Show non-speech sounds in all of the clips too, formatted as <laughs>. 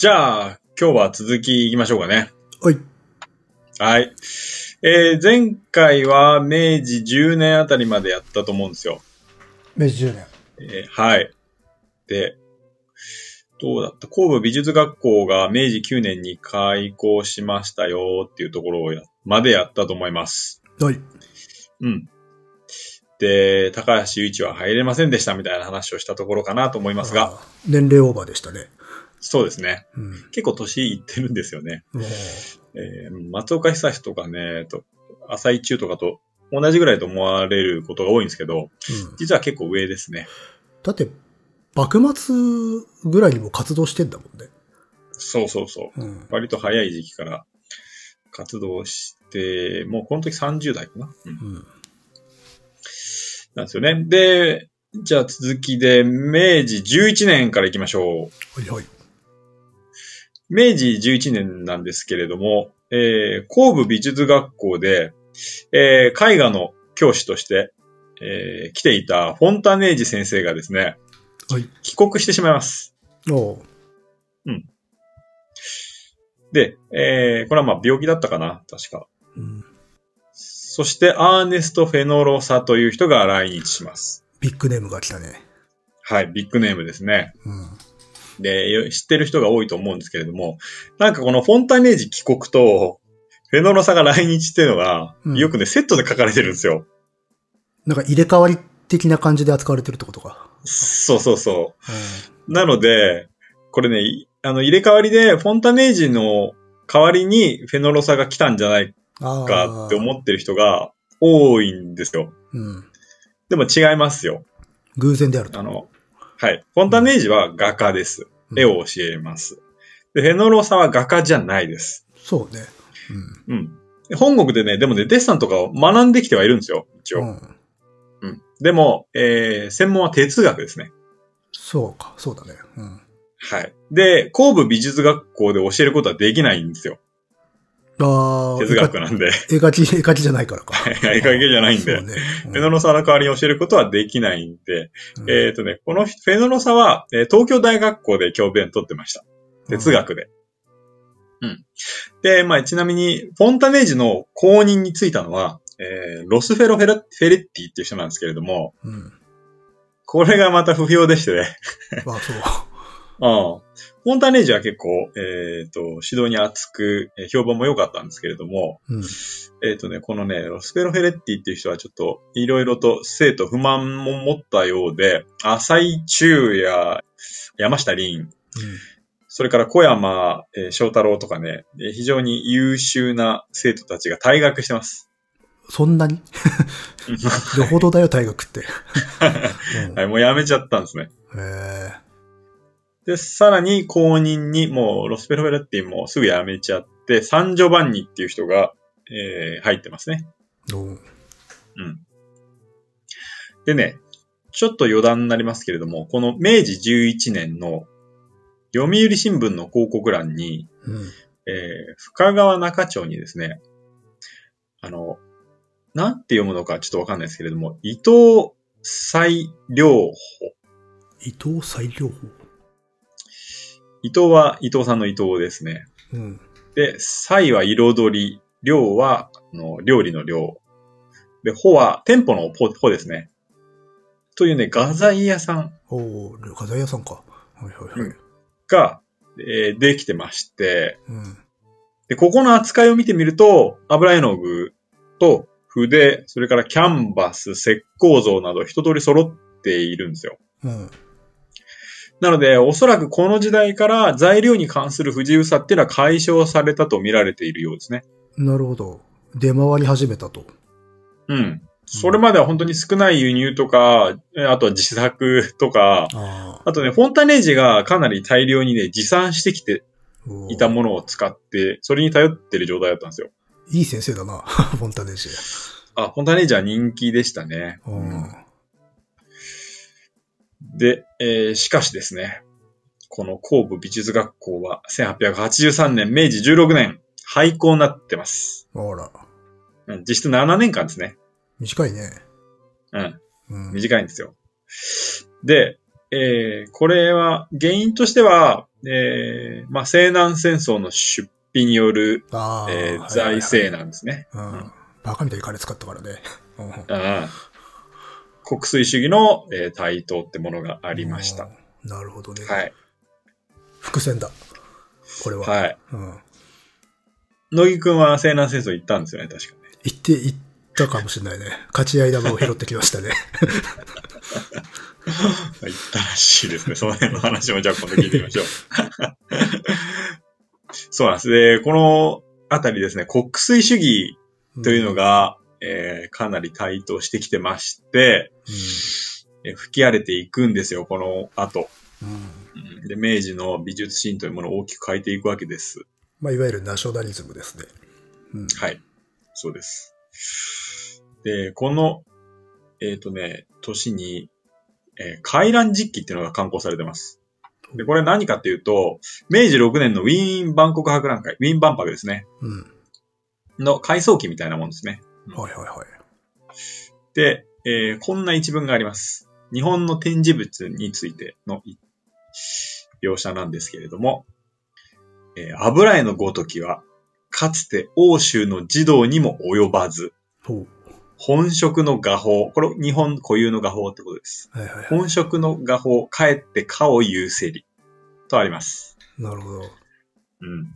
じゃあ、今日は続き行きましょうかね。はい。はい。えー、前回は明治10年あたりまでやったと思うんですよ。明治10年。えーはい。で、どうだった神戸美術学校が明治9年に開校しましたよっていうところをや、までやったと思います。はい。うん。で、高橋雄一は入れませんでしたみたいな話をしたところかなと思いますが。年齢オーバーでしたね。そうですね。うん。結構年いってるんですよね。えー松岡久志とかね、と浅井中とかと同じぐらいと思われることが多いんですけど、うん。実は結構上ですね。だって、幕末ぐらいにも活動してんだもんね。そうそうそう。うん。割と早い時期から活動して、もうこの時30代かな、うん、うん。なんですよね。で、じゃあ続きで、明治11年から行きましょう。はいはい。明治11年なんですけれども、えー、神戸美術学校で、えー、絵画の教師として、えー、来ていたフォンタネージ先生がですね、はい。帰国してしまいます。おうで、えー、これはまあ病気だったかな確か。うん。そして、アーネスト・フェノロサという人が来日します。ビッグネームが来たね。はい、ビッグネームですね。うん。で、よ知ってる人が多いと思うんですけれども、なんかこのフォンタネージ帰国と、フェノロサが来日っていうのが、うんよくね、セットで書かれてるんですよ。なんか入れ替わり的な感じで扱われてるってことか。そうそうそう。なので、これね、いあの、入れ替わりで、フォンタネージの代わりにフェノロサが来たんじゃない。かって思ってる人が多いんですよ。うん。でも違いますよ。偶然であると。あの、はい。フォンタネージは画家です。うん絵を教えます。で、フェノロサは画家じゃないです。そうね。うん。で本国でね、でもね、デッサンとかを学んできてはいるんですよ、一う応。ん。うん。うん。でも、えー、専門は哲学ですね。そうか、そうだね。うん。はい。で、神戸美術学校で教えることはできないんですよ。ああ。哲学なんで。絵描き、絵描きじゃないからか。<laughs> 絵描きじゃないんで。ね。うんフェノロサの代わりに教えることはできないんで、うんえっ、とね、このフェノロサは、えー東京大学校で教鞭取ってました。哲学で。うん。で、まあ、ちなみに、フォンタネージの公認についたのは、えーロスフェロフェラフェレッティっていう人なんですけれども、うん。これがまた不評でしてね。まあ、そう。<laughs> うん。フォンタネージは結構、えっ、と、指導に熱く、えー評判も良かったんですけれども、うん。えっ、とね、このね、ロスペロフェレッティっていう人はちょっと、いろいろと生徒不満も持ったようで、浅井中や山下凛、それから小山、えー翔太郎とかね、えー非常に優秀な生徒たちが退学してます。そんなに？<laughs> よほどだよ、大学って。<laughs> うんはい、もうやめちゃったんですね。へで、さらに公認にもうロスペロフェレッティもすぐやめちゃって、サンジョバンニっていう人が、えー入ってますね。え。うんうん。でね、ちょっと余談になりますけれども、この明治11年の読売新聞の広告欄に、うん。えー深川中町にですね、あの、なんて読むのかちょっとわかんないですけれども、伊藤裁良法。伊藤裁量法。伊藤は伊藤さんの伊藤ですね。うん。で、菜は彩り、料は、あの料理の料。で、穂は店舗の穂穂ですね。というね、画材屋さんおお画材屋さんか。はいはいはい。が、えーできてまして、うん。で、ここの扱いを見てみると、油絵の具と筆、それからキャンバス、石膏像など一通り揃っているんですよ。うん。なので、おそらくこの時代から材料に関する不自由さっていうのは解消されたと見られているようですね。なるほど。出回り始めたと。うん。それまでは本当に少ない輸入とか、えあとは自作とか、ああとね、フォンタネージがかなり大量にね、持参してきていたものを使って、それに頼ってる状態だったんですよ。いい先生だな。<laughs> フォンタネージ。あ、フォンタネージは人気でしたね。うん。で、えーしかしですね、この神戸美術学校は1883年、明治16年、廃校になってます。あら。うん実質7年間ですね。短いね。うん。うん。短いんですよ。で、えー、これは、原因としては、えー、まあ、西南戦争の出費による。えーはい財政なんですね。うん。バカみたいに金使ったからね。うん国粋主義の、えー台頭ってものがありました。。うんなるほどね。はい。伏線だ。これは。はい。うん。乃木くんは西南戦争行ったんですよね、確かね。行って、行ったかもしれないね。勝ち合い玉を拾ってきましたね。<laughs> 行ったらしいですね。その辺の話もじゃあ今度聞いてみましょう。<laughs> そうなんです。で、このあたりですね、国粋主義というのが、えーかなり台頭してきてまして、えー吹き荒れていくんですよ、この後。うん。うん。うんで、明治の美術シーンというものを大きく変えていくわけです。まあ、いわゆるナショナリズムですね。うん。はい。そうです。で、この、えっ、とね、年に、えー回覧実記っていうのが刊行されてます。で、これ何かっていうと、明治6年のウィーン万国博覧会、ウィーン万博ですね。うん。の回想記みたいなもんですね。はいはいはい。で、えーこんな一文があります。日本の展示物についてのい描写なんですけれども、えー油絵のごときは、かつて欧州の児童にも及ばず、ほ本色の画法、これ日本固有の画法ってことです。う。はいはいは本色の画法、かえってかを有せり。とあります。い。なるほど。うん。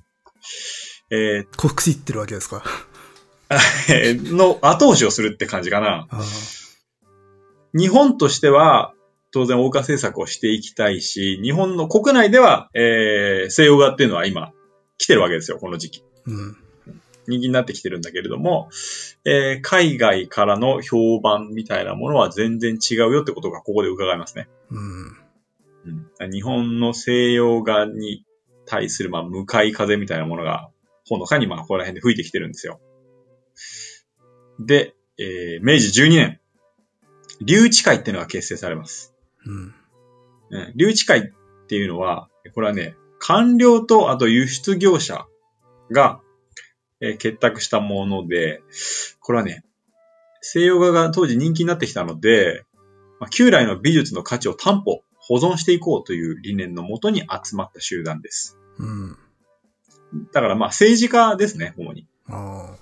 え国粋ってるわけですか？ー <laughs> の後押しをするって感じかな。あ日本としては、当然、欧化政策をしていきたいし、日本の国内では、えー、西洋画っていうのは今、来てるわけですよ、この時期。うん。人気になってきてるんだけれども、えー、海外からの評判みたいなものは全然違うよってことがここで伺いますね。うん。うん、日本の西洋画に対する、まあ、向かい風みたいなものが、ほのかに、まあ、ここら辺で吹いてきてるんですよ。で、えー、明治12年、留置会っていうのが結成されます。うん。うん、留置会っていうのは、これはね、官僚とあと輸出業者が、えー結託したもので、これはね、西洋画が当時人気になってきたので、まあ、旧来の美術の価値を担保、保存していこうという理念のもとに集まった集団です。うん。だからまあ政治家ですね、主に。ああ。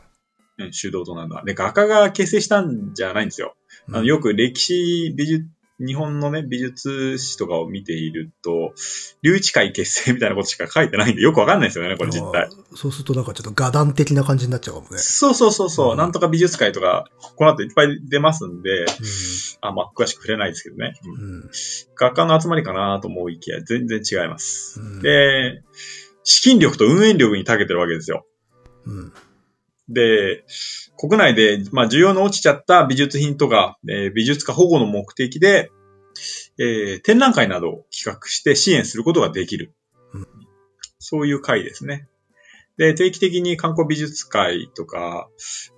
うん、主導となるのは。で、画家が結成したんじゃないんですよ。あの、よく歴史、美術、日本のね、美術史とかを見ていると、留置会結成みたいなことしか書いてないんで、よくわかんないですよね、これ実態。そうするとなんかちょっと画壇的な感じになっちゃうかもね。そうそうそうそう、うんなんとか美術会とか、この後いっぱい出ますんで、うあ、まあ、詳しく触れないですけどね。うん。画家の集まりかなと思いきや、全然違います。うんで、資金力と運営力に長けてるわけですよ。うん。で、国内で、まあ、需要の落ちちゃった美術品とか、えー美術家保護の目的で、えー展覧会などを企画して支援することができる。うんそういう会ですね。で、定期的に観光美術会とか、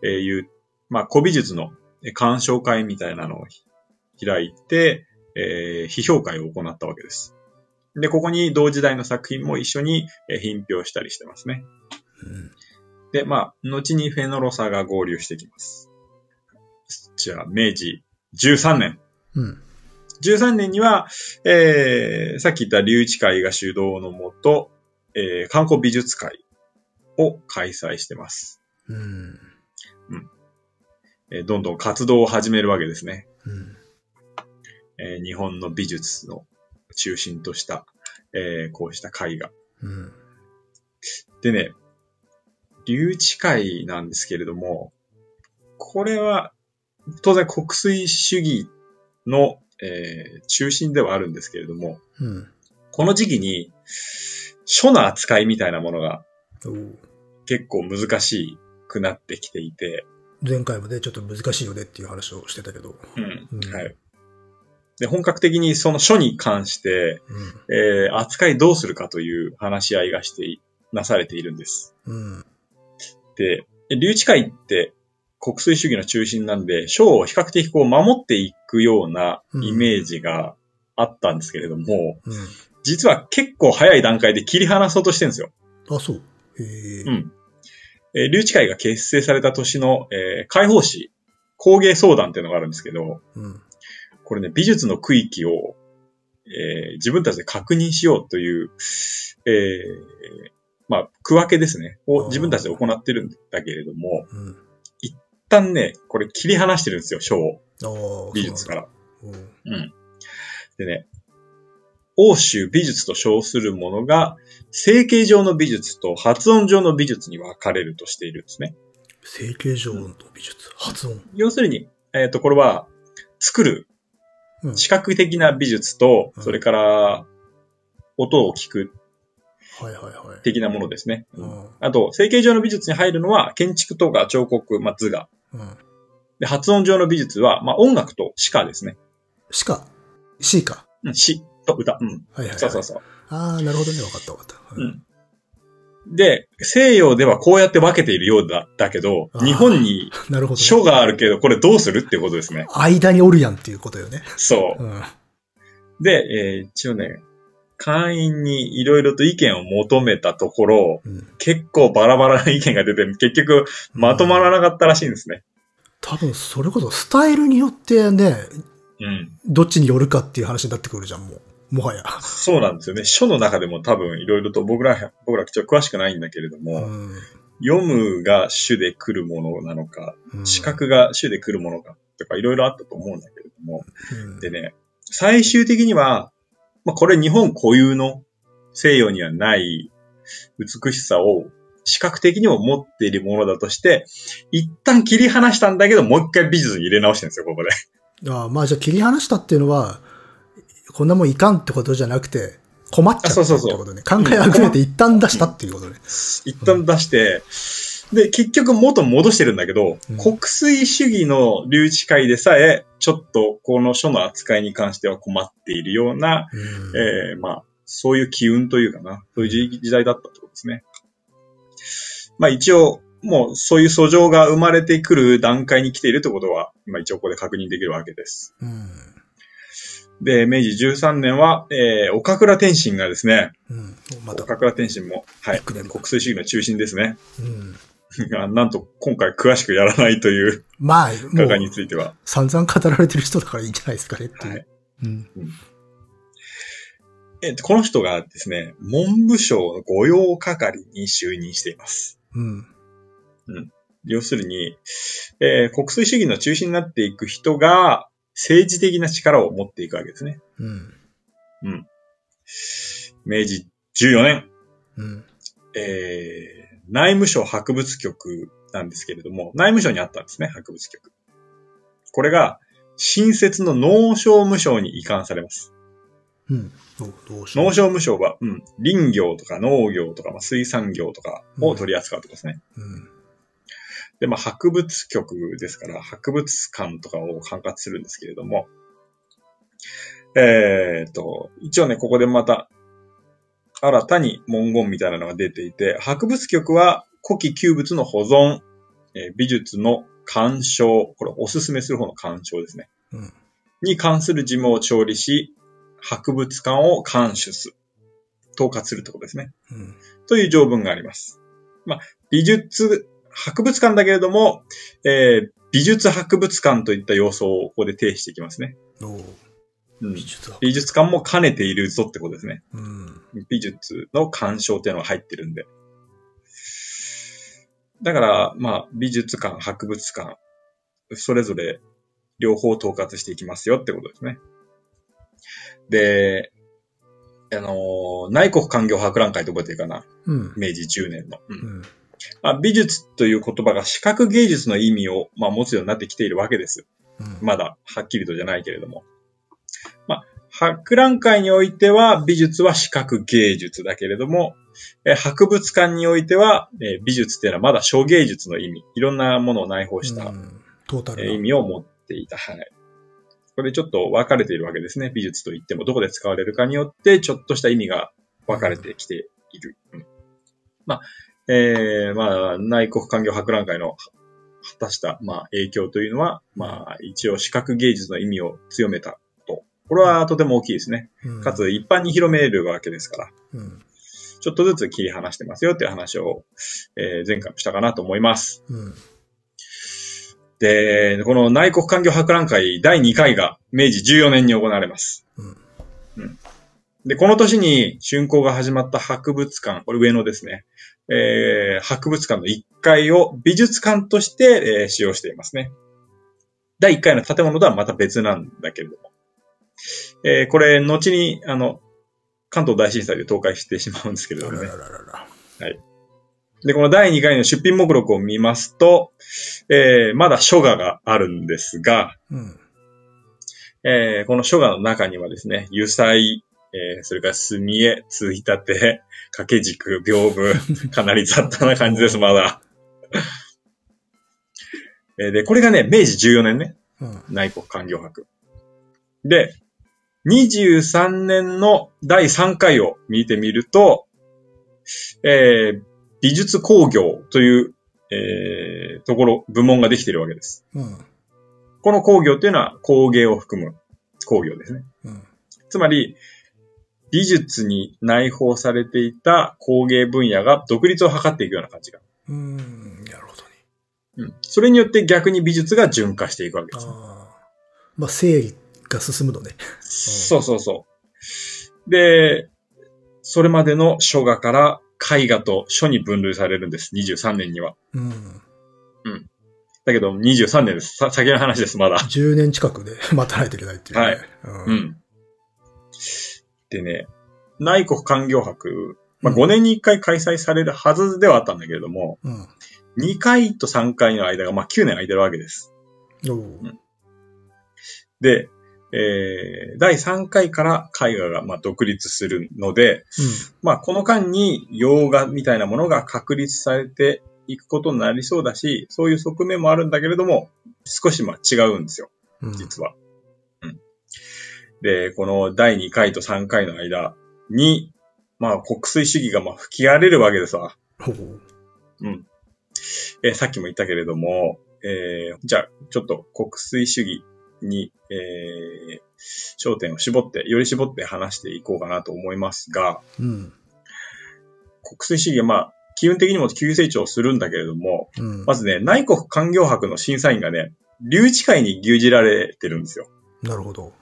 えーいう、まあ、古美術のえー鑑賞会みたいなのを開いて、えー批評会を行ったわけです。で、ここに同時代の作品も一緒にえー品評したりしてますね。うん。で、まあ、後にフェノロサが合流してきます。じゃあ、明治13年。うん。13年には、えー、さっき言った留置会が主導のもと、えー、観光美術会を開催してます。うん。えーどんどん活動を始めるわけですね。うん。えー日本の美術の中心とした、えーこうした会が。うん。でね、留置会なんですけれども、これは、当然国粋主義の、えー中心ではあるんですけれども、うん。この時期に、書の扱いみたいなものが結構難しくなってきていて、前回もね、ちょっと難しいよねっていう話をしてたけど。うんうんはい。で、本格的にその書に関して、うん。えー扱いどうするかという話し合いがしてい、なされているんです。うん。で、留置会って国粋主義の中心なんで、書を比較的こう守っていくようなイメージがあったんですけれども、うん。実は結構早い段階で切り離そうとしてるんですよ。あ、そう。へえ。うん。えー留置会が結成された年の、えー解放誌、工芸相談っていうのがあるんですけど、うん。これね、美術の区域をえー自分たちで確認しようという、えーまあ、区分けですね。を自分たちで行ってるんだけれども、うん。一旦ね、これ切り離してるんですよ、書を。美術から。そう。うん。でね、欧州美術と称するものが、整形上の美術と発音上の美術に分かれるとしているんですね。整形上の美術、発音？要するに、えっ、と、これは、作るうん。視覚的な美術と、うんそれから、音を聞くはいはいはい。的なものですね。うん。あと、整形上の美術に入るのは、建築とか彫刻、まあ、図画。うん。で、発音上の美術は、まあ、音楽と詩歌ですね。しか、しか。うん、詩と歌。うん。はいはい、はい。そうそうそう。ああ、なるほどね。わかったわかった。うん。で、西洋ではこうやって分けているようだ、だけど日本に。<laughs> 書があるけど、これどうするってことですね。間におるやんっていうことよね。そうう。ん。で、えー一応ね、会員にいろいろと意見を求めたところ、うん。結構バラバラな意見が出て、結局まとまらなかったらしいんですね。多分、それこそスタイルによってね、うん。どっちによるかっていう話になってくるじゃん、もう。もはや。そうなんですよね。書の中でも多分いろいろと僕ら、僕らちょっと詳しくないんだけれどうも、ん。読むが主で来るものなのか、うん視。覚が主で来るものか、とかいろいろあったと思うんだけれども、うんでね、最終的には、まあ、これ日本固有の西洋にはない美しさを視覚的にも持っているものだとして、一旦切り離したんだけど、もう一回美術に入れ直してるんですよ、ここで。ああまあじゃあ切り離したっていうのは、こんなもんいかんってことじゃなくて、困っちゃったってあそうそうそうことね。考えあぐねて一旦出したっていうことね。一旦出して、で、結局元戻してるんだけど、うん国粋主義の留置会でさえ、ちょっとこの書の扱いに関しては困っているような、うんえーまあ、そういう機運というかな、そういう時時代だったってことですね。まあ一応、もうそういう訴状が生まれてくる段階に来ているということは、今一応ここで確認できるわけです。うん。で、明治13年は、えー、岡倉天心がですね、うん。また。岡倉天心も、はい、国粋主義の中心ですね。うん。がなんと今回詳しくやらないというまあ、も画家にう、ついては。散々語られてる人だからいいんじゃないですかねっていう。はい。うん。えっと、この人がですね、文部省の御用係に就任しています。うん。要するに、えー国粋主義の中心になっていく人が政治的な力を持っていくわけですね。うん。明治14年、うん。えー内務省博物局なんですけれども、内務省にあったんですね、博物局。これが、新設の農商務省に移管されます。うん。農商務省は、うん、林業とか農業とか、まあ、水産業とかを取り扱うところですね。うん。で、まあ、博物局ですから、博物館とかを管轄するんですけれども、えー、と、一応ね、ここでまた、新たに文言みたいなのが出ていて、博物局は古希旧物の保存、えー美術の鑑賞、これおすすめする方の鑑賞ですね。うんに関する事務を調理し、博物館を監守す、統括するってことですね。うん。という条文があります。まあ、美術、博物館だけれども、えー美術博物館といった要素をここで呈していきますね。おううん美術だ。美術館も兼ねているぞってことですね。うん。美術の鑑賞っていうのが入ってるんで。だから、まあ、美術館、博物館、それぞれ両方統括していきますよってことですね。で、あのー内国官業博覧会って覚えてるかな？うん。明治10年の。うんうん。まあ、美術という言葉が視覚芸術の意味を、まあ、持つようになってきているわけです。うん。まだはっきりとじゃないけれども。まあ、博覧会においては美術は視覚芸術だけれども、えー博物館においては、えー美術っていうのはまだ小芸術の意味、いろんなものを内包した、意味を持っていた。はい。これちょっと分かれているわけですね。美術といってもどこで使われるかによって、ちょっとした意味が分かれてきている。うんまあ、えー、まあ、内国官業博覧会の果たした、まあ、影響というのは、まあ、一応視覚芸術の意味を強めたこれはとても大きいですね。うんかつ、一般に広めるわけですから、うん。ちょっとずつ切り離してますよっていう話を、えー前回もしたかなと思います。うん。で、この内国環境博覧会第2回が明治14年に行われます。うんで、この年に竣工が始まった博物館、これ上野ですね。えー、博物館の1階を美術館として、えー、使用していますね。第1階の建物とはまた別なんだけれども。えー、これ、後に、あの、関東大震災で倒壊してしまうんですけれどもね。はい。で、この第2回の出品目録を見ますと、えー、まだ書画があるんですが、うん、えー、この書画の中にはですね、油彩、えー、それから墨絵、ついたて、掛け軸、屏風、<laughs> かなり雑多な感じです、まだ。えで、これがね、明治14年ね。うん、内国環境博。で、23年の第3回を見てみると、えー、美術工業という、えー、ところ、部門ができているわけです。うん、この工業っていうのは工芸を含む工業ですね。うん、つまり、美術に内包されていた工芸分野が独立を図っていくような感じが。うん、なるほどね。うん。それによって逆に美術が循化していくわけです、あまあ、整理が進むのね。そうそうそう。で、それまでの書画から絵画と書に分類されるんです。23年には。うん。うん。だけど、23年です。先の話です、まだ。10年近くで <laughs> 待たないといけないっていう、ね、はい。うん、うん。でね、内国環境博、まあ、5年に1回開催されるはずではあったんだけれども、うん、2回と3回の間が、まあ、9年空いてるわけです。うん、で、えー、第3回から絵画がまあ独立するので、うん、まあこの間に洋画みたいなものが確立されていくことになりそうだし、そういう側面もあるんだけれども、少しまあ違うんですよ、実は。うん、で、この第2回と3回の間に、まあ国粋主義がまあ吹き荒れるわけですわ。うん。えー、さっきも言ったけれども、えー、じゃあ、ちょっと国粋主義に、えー、焦点を絞って、より絞って話していこうかなと思いますが、うん、国粋主義はまあ、機運的にも急成長するんだけれども、うん、まずね、内国環境博の審査員がね、留置会に牛耳られてるんですよ。なるほど。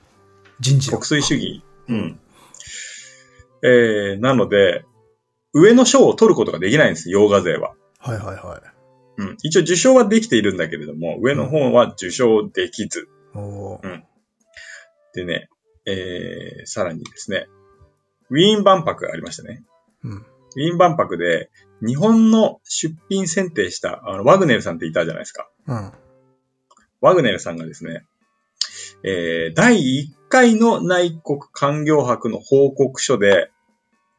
人事。国粋主義。うん。えー、なので、上の賞を取ることができないんです、洋画勢は。はいはいはい。うん。一応受賞はできているんだけれども、上の方は受賞できず。うん。でね、えー、さらにですね、ウィーン万博がありましたね。うん。ウィーン万博で、日本の出品選定した、あの、ワグネルさんっていたじゃないですか。うん。ワグネルさんがですね、えー、第1回の内国官業博の報告書で、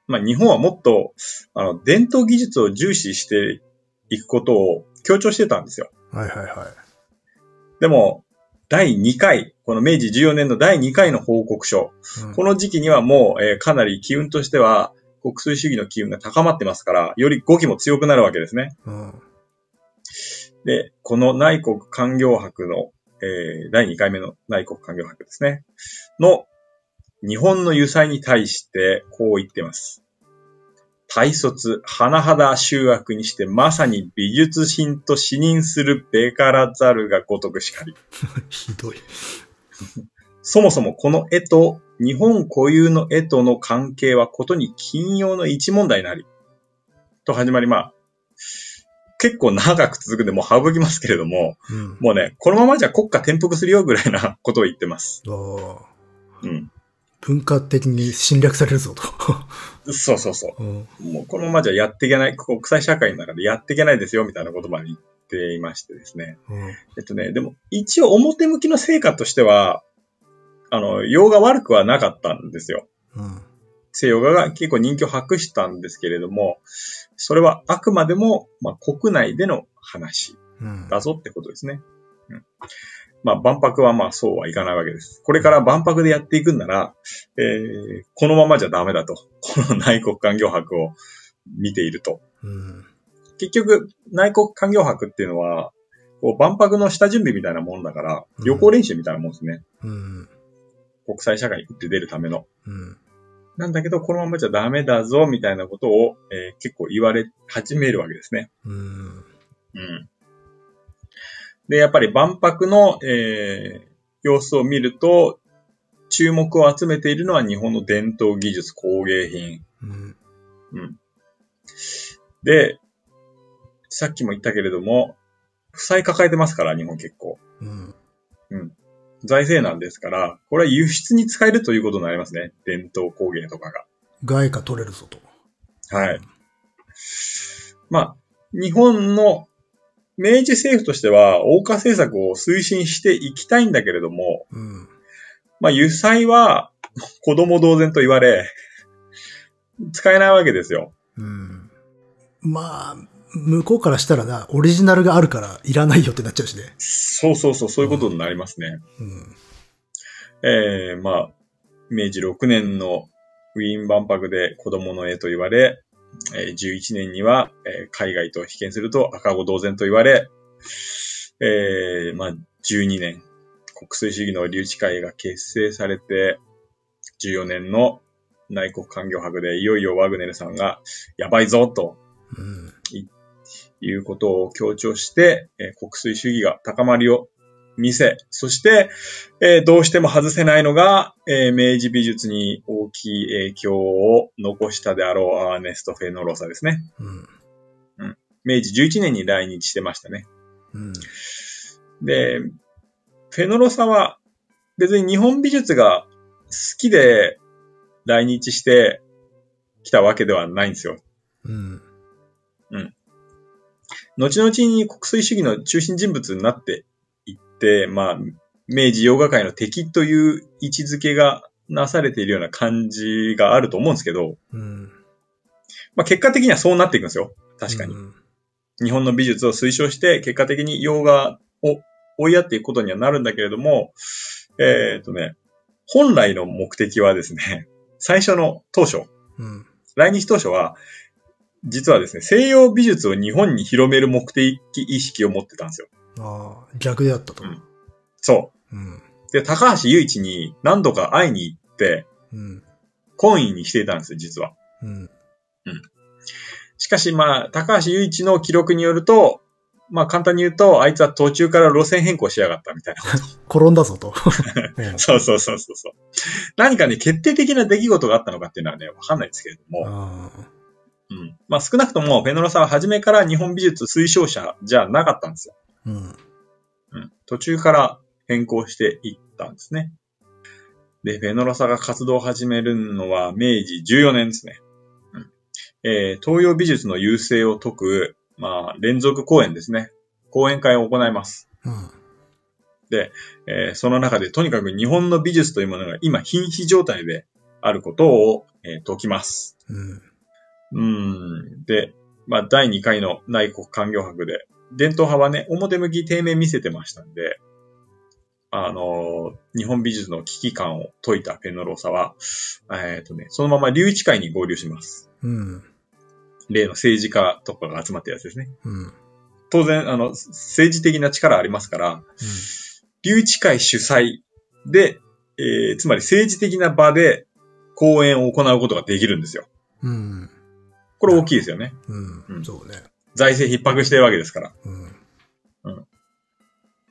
まあ、日本はもっと、あの、伝統技術を重視していくことを強調してたんですよ。はいはいはい。でも、第2回、この明治14年の第2回の報告書、うん、この時期にはもう、えー、かなり機運としては、国粋主義の機運が高まってますから、より語気も強くなるわけですね。うん、で、この内国官業博の、えー、第2回目の内国官業博ですね。の、日本の油彩に対してこう言ってます。大卒、甚だ集悪にしてまさに美術品と死認するべからざるがごとくしかり。<laughs> ひどい。そもそもこの絵と日本固有の絵との関係はことに金曜の一問題なり。と始まり、まあ、結構長く続くんでもう省きますけれども、うん、もうね、このままじゃ国家転覆するよぐらいなことを言ってます。うん。文化的に侵略されるぞと。そうそうそう。うん、もうこのままじゃやっていけない、国際社会の中でやっていけないですよ、みたいな言葉に言っていましてですね。うん、えっとね、でも一応表向きの成果としては、あの、洋画悪くはなかったんですよ。うん、西洋画が結構人気を博したんですけれども、それはあくまでも、まあ、国内での話だぞってことですね。うん、まあ、万博はまあそうはいかないわけです。これから万博でやっていくんなら、えー、このままじゃダメだと。この内国環境博を見ていると。うん、結局、内国環境博っていうのは、こう万博の下準備みたいなもんだから、旅行練習みたいなもんですね。うん、国際社会に打って出るための。うん、なんだけど、このままじゃダメだぞ、みたいなことを、えー、結構言われ始めるわけですね。うん、うんで、やっぱり万博の、えー、様子を見ると、注目を集めているのは日本の伝統技術工芸品。うん。うん。で、さっきも言ったけれども、負債抱えてますから、日本結構。うん。財政難ですから、これは輸出に使えるということになりますね。伝統工芸とかが。外貨取れるぞと。はい。まあ、日本の明治政府としては、欧化政策を推進していきたいんだけれども、うん。まあ、油彩は子供同然と言われ、使えないわけですよ。うん。まあ、向こうからしたらな、オリジナルがあるからいらないよってなっちゃうしね。そうそうそう、そういうことになりますね。うん。えー、まあ、明治6年のウィーン万博で子供の絵と言われ、えー11年には、えー海外と被験すると赤子同然と言われ、えー、まあ、12年、国粋主義の留置会が結成されて、14年の内国環境博でいよいよワグネルさんがやばいぞとうん。いうことを強調して、えー国粋主義が高まりを見せ、そして、えーどうしても外せないのが、えー明治美術に大きい影響を残したであろうアーネスト・フェノロサですね。うん。明治11年に来日してましたね。うん。で、フェノロサは別に日本美術が好きで来日してきたわけではないんですよ。うん。後々に国粋主義の中心人物になって、まあ、明治洋画界の敵という位置づけがなされているような感じがあると思うんですけど、うん。まあ結果的にはそうなっていくんですよ。確かに。うん。日本の美術を推奨して、結果的に洋画を追いやっていくことにはなるんだけれども、えっ、とね、本来の目的はですね、<laughs> 最初の当初、うん。来日当初は、実はですね、西洋美術を日本に広める目的意識を持ってたんですよ。ああ、逆であったと。うんそうん。う。で、高橋雄一に何度か会いに行って、うん。懇意にしていたんですよ、実は。うん。しかし、まあ、高橋雄一の記録によると、まあ、簡単に言うと、あいつは途中から路線変更しやがったみたいな。<laughs> 転んだぞと。う <laughs> んそうそうそうそうそう。何かね、決定的な出来事があったのかっていうのはね、わかんないですけれども。あうん。まあ、少なくとも、フェノロサは初めから日本美術推奨者じゃなかったんですよ。ーうん。うん。途中から変更していったんですね。で、フェノロサが活動を始めるのは明治14年ですね。うん。えー東洋美術の優勢を説く、まあ、連続講演ですね。講演会を行います。うん。えーその中でとにかく日本の美術というものが今瀕死状態であることを、えー説きます。うん。うーん。で、まあ、第2回の内国環境博で、伝統派はね、表向き低迷見せてましたんで、あのー日本美術の危機感を解いたペノロサは、えっ、とね、そのまま留置会に合流します。うん。例の政治家とかが集まったやつですね。うん。当然、あの、政治的な力ありますから、留置会主催で、えーつまり政治的な場で講演を行うことができるんですよ。うん。これ大きいですよね。うん。うんそうね。財政逼迫してるわけですから。うん。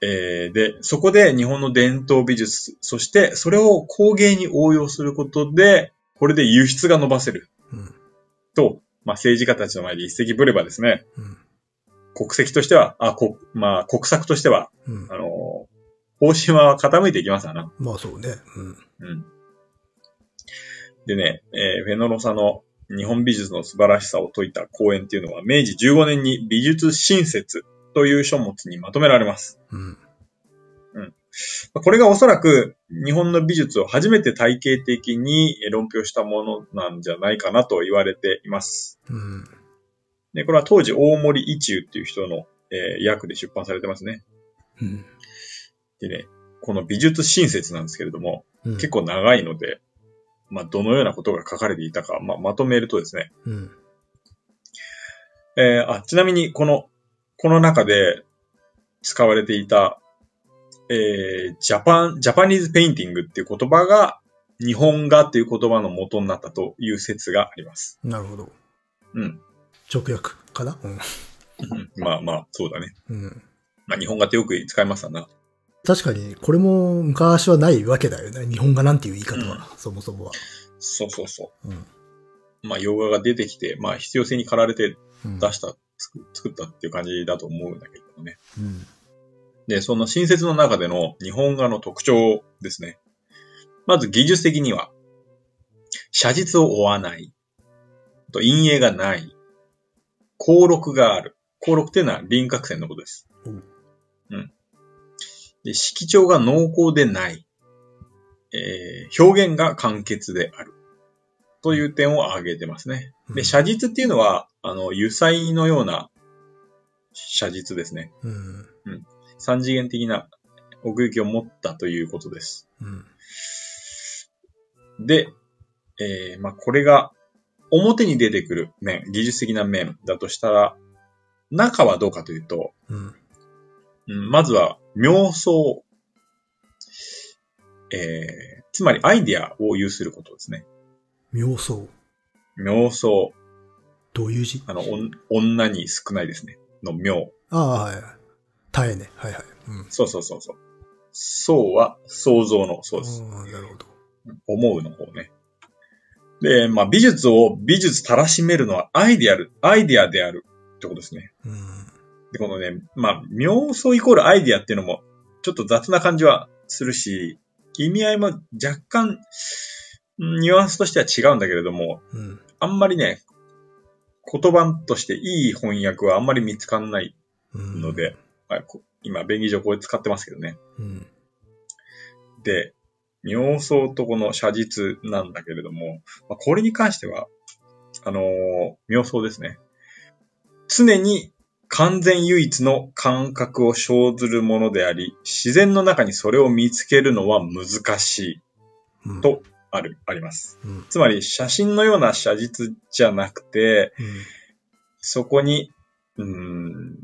えーで、そこで日本の伝統美術、そしてそれを工芸に応用することで、これで輸出が伸ばせるうん。と、まあ、政治家たちの前で一石ぶればですね、うん。国籍としては、あ、こまあ、国策としては、うんあ。のー方針は傾いていきますわな。まあそうね。うん。うん。でね、えーフェノロサの日本美術の素晴らしさを説いた講演っていうのは、明治15年に美術新説という書物にまとめられます。うん。これがおそらく日本の美術を初めて体系的に論評したものなんじゃないかなと言われています。うん。で、これは当時大森一中っていう人の、えー訳で出版されてますね。うん。でね、この美術新説なんですけれども、うん。結構長いので、まあ、どのようなことが書かれていたか、まあ、まとめるとですね、うん。えーあ、ちなみに、この、この中で使われていた、えー Japan、Japanese painting っていう言葉が、日本画っていう言葉の元になったという説があります。なるほど。うん。直訳かな？うん。まあまあ、そうだね。うん。まあ、日本画ってよく使いますわな。確かに、これも昔はないわけだよね。日本画なんていう言い方は、そもそもは。そうそうそう。うん。まあ、洋画が出てきて、まあ、必要性に駆られてうん。出した、作作ったっていう感じだと思うんだけどね。うん。で、その新説の中での日本画の特徴ですね。まず技術的には、写実を追わない。あと陰影がない。光録がある。光録っていうのは輪郭線のことです。うんうん。で、色調が濃厚でない。えー表現が簡潔である。という点を挙げてますね。で、写実っていうのは、あの、油彩のような写実ですね。うん。三次元的な奥行きを持ったということです。うん。で、えー、まあ、これが表に出てくる面、技術的な面だとしたら、中はどうかというと、うん。うんまずは妄想、えー、つまりアイディアを有することですね。妄想。妄想、どういう字？あの、女に少ないですね。の妙。ああ、はいはい。耐えね。はいはい。うん。そうそうそうそう。そうは想像のそうです。なるほど。思うの方ね。で、まあ、美術を美術たらしめるのはアイディアル、アイディアであるってことですね。うん。で、このね、まあ、妄想イコールアイディアっていうのも、ちょっと雑な感じはするし、意味合いも若干、うんニュアンスとしては違うんだけれども、うん。あんまりね、言葉としていい翻訳はあんまり見つかんないうん。ので、まあこ今、便宜上これ使ってますけどね。うん。で、妄想とこの写実なんだけれども、まあ、これに関しては、あのー妄想ですね。常に完全唯一の感覚を生ずるものであり、自然の中にそれを見つけるのは難しい、うん。とある、あります。うん。つまり、写真のような写実じゃなくて、うん。そこに、うーん、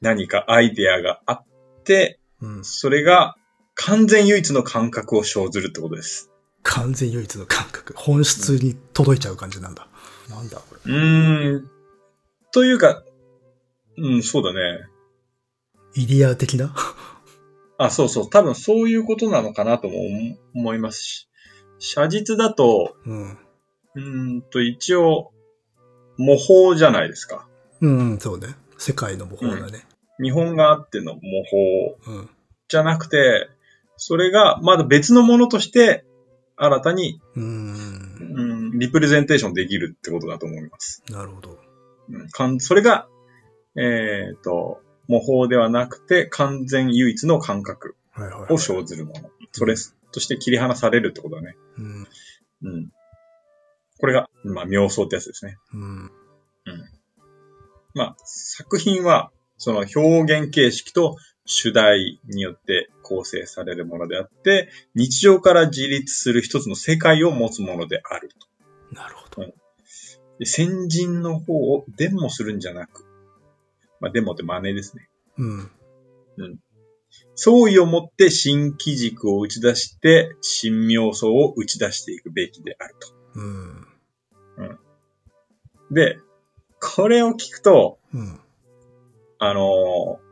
何かアイデアがあって、うん。それが完全唯一の感覚を生ずるってことです。完全唯一の感覚。本質に届いちゃう感じなんだ。なんだ、これ。うーん。というか、うん、そうだね。イディア的な？<laughs> あ、そうそう。多分そういうことなのかなとも思思いますし。写実だと、うん。うーんと一応、模倣じゃないですか。うん、そうね。世界の模倣だね。日本があっての模倣うん。じゃなくて、それがまだ別のものとして、新たに、うん。うん、リプレゼンテーションできるってことだと思います。なるほど。うんかんそれが、えっ、と、模倣ではなくて完全唯一の感覚。を生ずるもの。それとして切り離されるってことだね。うん。うん。これが、まあ、妄想ってやつですね。うん。まあ、作品は、その表現形式と主題によって構成されるものであって、日常から自立する一つの世界を持つものであると。なるほど。で先人の方をデモするんじゃなく、まあ、デモって真似ですね。うん。創意を持って新機軸を打ち出して、新妙想を打ち出していくべきであると。うん。で、これを聞くと、うん。あのー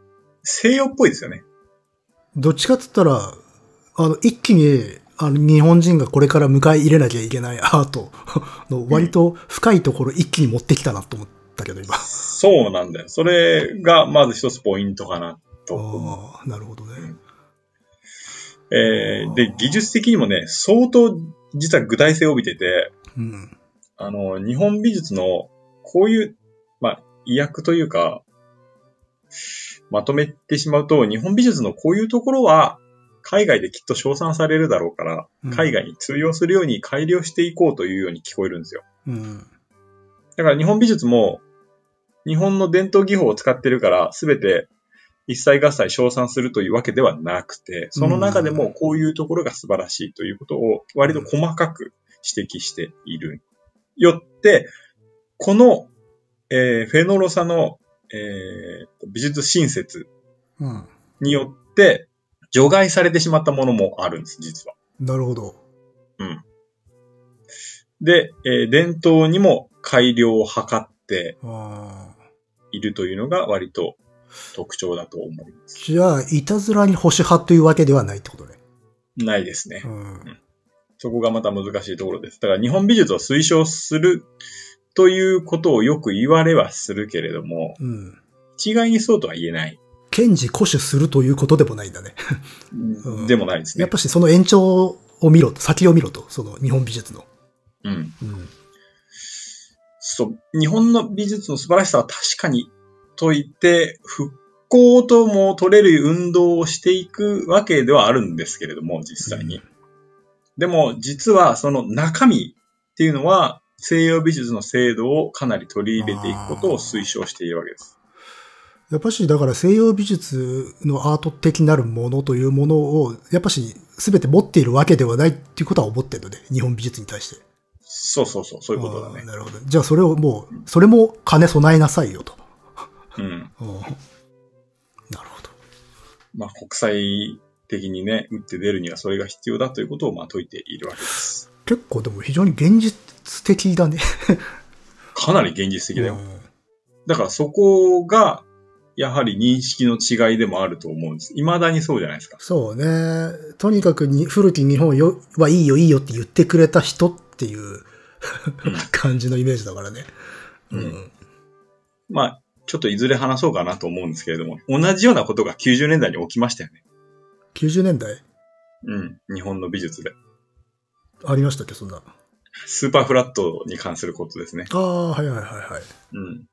西洋っぽいですよね。どっちかって言ったら、あの、一気に、あの、日本人がこれから迎え入れなきゃいけないアートの割と深いところ一気に持ってきたなと思ったけど、今。そうなんだよ。それがまず一つポイントかなと。ああ、なるほどね。えーで、技術的にもね、相当実は具体性を帯びてて、うん。あの、日本美術のこういう、まあ、意訳というか、まとめてしまうと、日本美術のこういうところは、海外できっと称賛されるだろうから、うん海外に通用するように改良していこうというように聞こえるんですよ。うん。だから日本美術も、日本の伝統技法を使ってるから、すべて一切合切称賛するというわけではなくて、その中でもこういうところが素晴らしいということを割と細かく指摘している。よって、この、えーフェノロサの、えー美術新説うん。によって除外されてしまったものもあるんです、実は。なるほど。で、えー伝統にも改良を図ってああ。いるというのが割と特徴だと思います。じゃあ、いたずらに保守派というわけではないってことね。ないですねう。ん。そこがまた難しいところです。だから日本美術を推奨するということをよく言われはするけれども、うん。一概にそうとは言えない。検事固守するということでもないんだね。うんでもないですね。やっぱしその延長を見ろと、先を見ろと、その日本美術の。うん。うん。そう、日本の美術の素晴らしさは確かにといて、復興とも取れる運動をしていくわけではあるんですけれども、実際に。でも、実はその中身っていうのは、西洋美術の制度をかなり取り入れていくことを推奨しているわけです。やっぱし、だから西洋美術のアート的なるものというものを、やっぱし、すべて持っているわけではないっていうことは思ってるので、日本美術に対して。そうそうそう、そういうことだね。なるほど。じゃあそれをもう、それも金備えなさいよと。うん。うんなるほど。まあ、国際的にね、打って出るにはそれが必要だということをまあ説いているわけです。結構でも非常に現実的だね。かなり現実的だよ。うんだからそこが、やはり認識の違いでもあると思うんです。未だにそうじゃないですか。そうね。とにかくに古き日本よはいいよいいよって言ってくれた人っていう <laughs> 感じのイメージだからね。うんうん。まあ、ちょっといずれ話そうかなと思うんですけれども、同じようなことが90年代に起きましたよね。90年代？うん。日本の美術で。ありましたっけ、そんな。スーパーフラットに関することですね。ああ、はいはいはいはい。うん。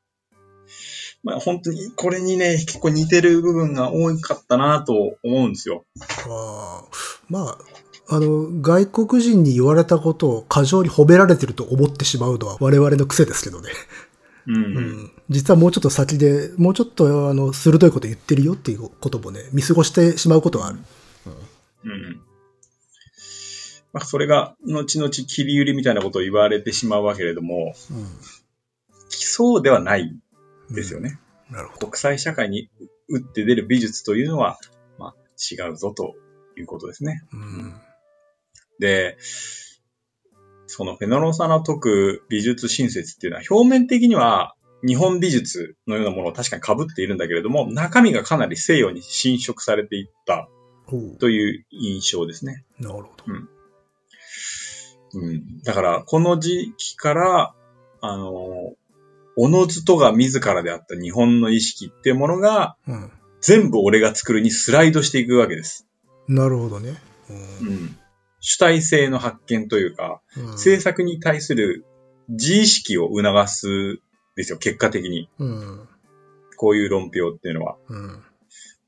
まあ本当に、これにね、結構似てる部分が多かったなと思うんですよ。ああ、まあ、あの、外国人に言われたことを過剰に褒められてると思ってしまうのは我々の癖ですけどね。うん。うん。実はもうちょっと先で、もうちょっとあの、鋭いこと言ってるよっていうこともね、見過ごしてしまうことがある。うん。まあ、それが、後々切り売りみたいなことを言われてしまうわけれども、そうではないですよね。うん。なるほど。国際社会に打って出る美術というのは、まあ、違うぞということですね。うん。で、そのフェノロサの説く美術新説っていうのは表面的には日本美術のようなものを確かに被っているんだけれども、中身がかなり西洋に侵食されていった。という印象ですね。なるほど。うん。だから、この時期から、あの、おのずとが自らであった日本の意識っていうものが、うん。全部俺が作るにスライドしていくわけです。なるほどね。うん。主体性の発見というか、うん。制作に対する自意識を促すですよ、結果的に。うん。こういう論評っていうのは。うん。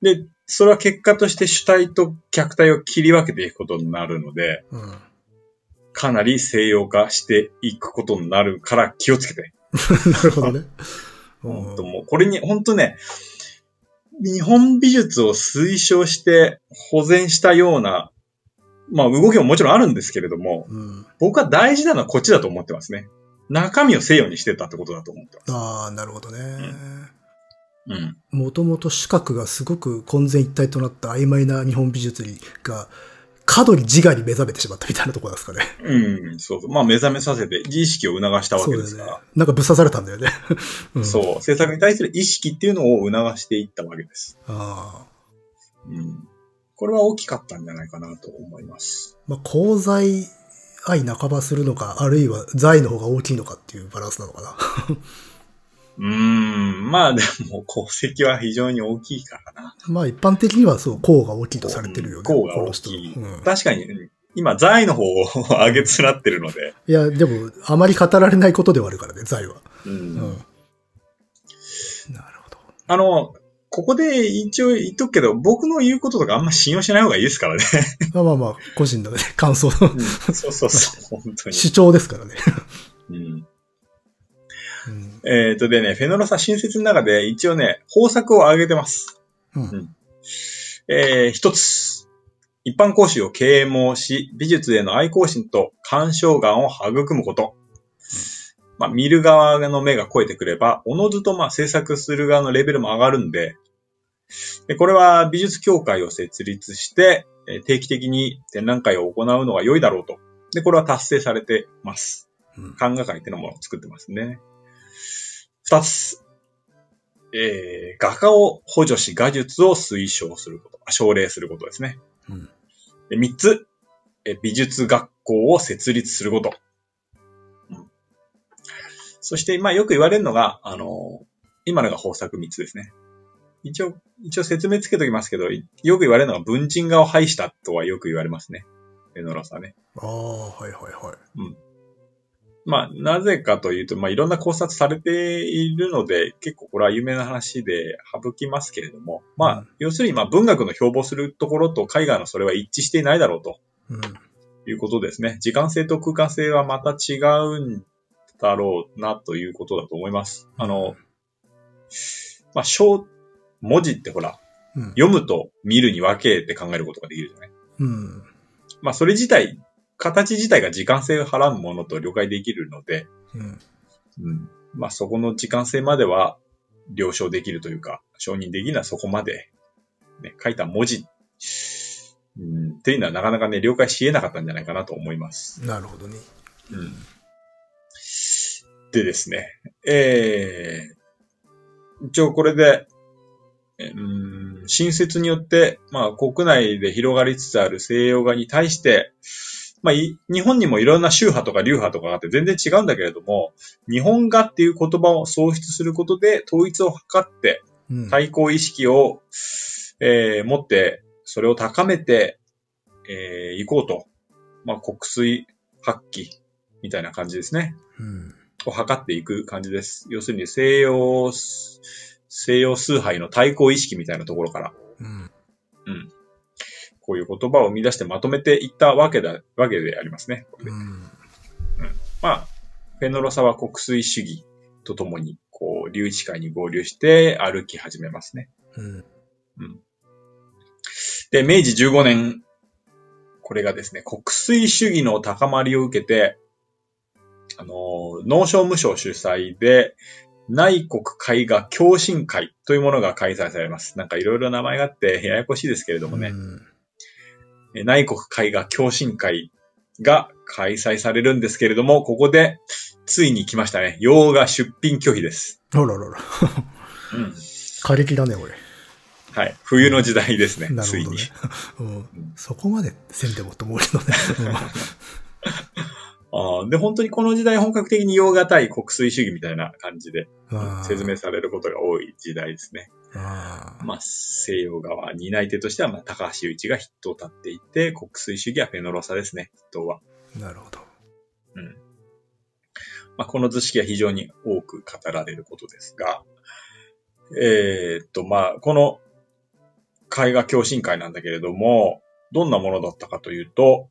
で、それは結果として主体と客体を切り分けていくことになるので、うん。かなり西洋化していくことになるから気をつけて。<laughs> なるほどね。<laughs> 本当もう、これに、本当ね、日本美術を推奨して保全したような、まあ動きももちろんあるんですけれども、うん。僕は大事なのはこっちだと思ってますね。中身を西洋にしてたってことだと思ってます。ああ、なるほどね。うん。もともと視覚がすごく混然一体となった曖昧な日本美術が、過度に自我に目覚めてしまったみたいなところですかね。うん、そうそう。まあ目覚めさせて自意識を促したわけですから。。なんかぶっ刺されたんだよね。<laughs> うんそう。制作に対する意識っていうのを促していったわけです。ああ。うん。これは大きかったんじゃないかなと思います。まあ、功罪愛半ばするのか、あるいは財の方が大きいのかっていうバランスなのかな。うーん。まあでも、功績は非常に大きいからな。まあ一般的にはそう、功が大きいとされてるよね。功が大きい。うん確かに、今、財の方を <laughs> 上げつらってるので。いや、でも、あまり語られないことではあるからね、財は。うん。うん。なるほど。あの、ここで一応言っとくけど、僕の言うこととかあんま信用しない方がいいですからね。まあまあまあ、個人のね、<laughs> 感想、そうそうそう、本当に。主張ですからね。うんうん。えっ、とでね、フェノロサ新説の中で一応ね、方策を挙げてます。うん。えー一つ。一般講師を啓蒙し、美術への愛好心と鑑賞眼を育むこと。まあ、見る側の目が超えてくれば、おのずとまあ制作する側のレベルも上がるんで、でこれは美術協会を設立して、えー定期的に展覧会を行うのが良いだろうと。で、これは達成されてます。うん考え会っていうのも作ってますね。二つ。えー、画家を補助し画術を推奨すること、奨励することですね。うん。で三つ、えー美術学校を設立すること。うんそして、まあよく言われるのが、あのー今のが方策三つですね。一応、一応説明つけときますけど、いよく言われるのが文人画を廃したとはよく言われますね。エノロサね。ああ、はいはいはい。まあ、なぜかというと、まあ、いろんな考察されているので、結構これは有名な話で省きますけれども、まあ、うん要するに、まあ、文学の標榜するところと絵画のそれは一致していないだろうとうん。いうことですね。時間性と空間性はまた違うんだろうなということだと思います。あの、まあ、小、文字ってほら、うん。読むと見るに分けて考えることができるじゃない？うん。まあ、それ自体、形自体が時間性をはらむものと了解できるので、うん。うん。まあ、そこの時間性までは了承できるというか、承認できるのはそこまで、ね、書いた文字、うん、っていうのはなかなかね、了解し得なかったんじゃないかなと思います。なるほどね。うん。でですね、えー、一応これで、えうん、新説によって、まあ、国内で広がりつつある西洋画に対して、まあ、い日本にもいろんな宗派とか流派とかがあって全然違うんだけれども、日本画っていう言葉を創出することで統一を図って、うん。対抗意識を、えー持って、それを高めて、えー、いこうと。まあ、国水発揮みたいな感じですね。うん。を図っていく感じです。要するに西洋、西洋崇拝の対抗意識みたいなところから、うん。うん。こういう言葉を生み出してまとめていったわけだ、わけでありますね。これでうん。まあ、フェノロサは国粋主義とともに、こう、留置会に合流して歩き始めますね。うん。で、明治15年、これがですね、国粋主義の高まりを受けて、あの、農商務省主催で、内国絵画共進会というものが開催されます。なんかいろいろ名前があってややこしいですけれどもね、うんえ内国絵画共進会が開催されるんですけれども、ここでついに来ましたね。洋画出品拒否です。あららら。うん。過激だね、これ。はい。冬の時代ですね。なるついにほどね。。うん。そこまでせんでもと思うけどね。<laughs> あーで、本当にこの時代本格的に洋画対国粋主義みたいな感じでうん説明されることが多い時代ですね。あーまあ、西洋画は担い手としては、まあ、高橋由一が筆頭を立っていて、国粋主義はフェノロサですね、筆頭は。なるほど。まあ、この図式は非常に多く語られることですが、えーっと、まあ、この絵画共進会なんだけれども、どんなものだったかというと、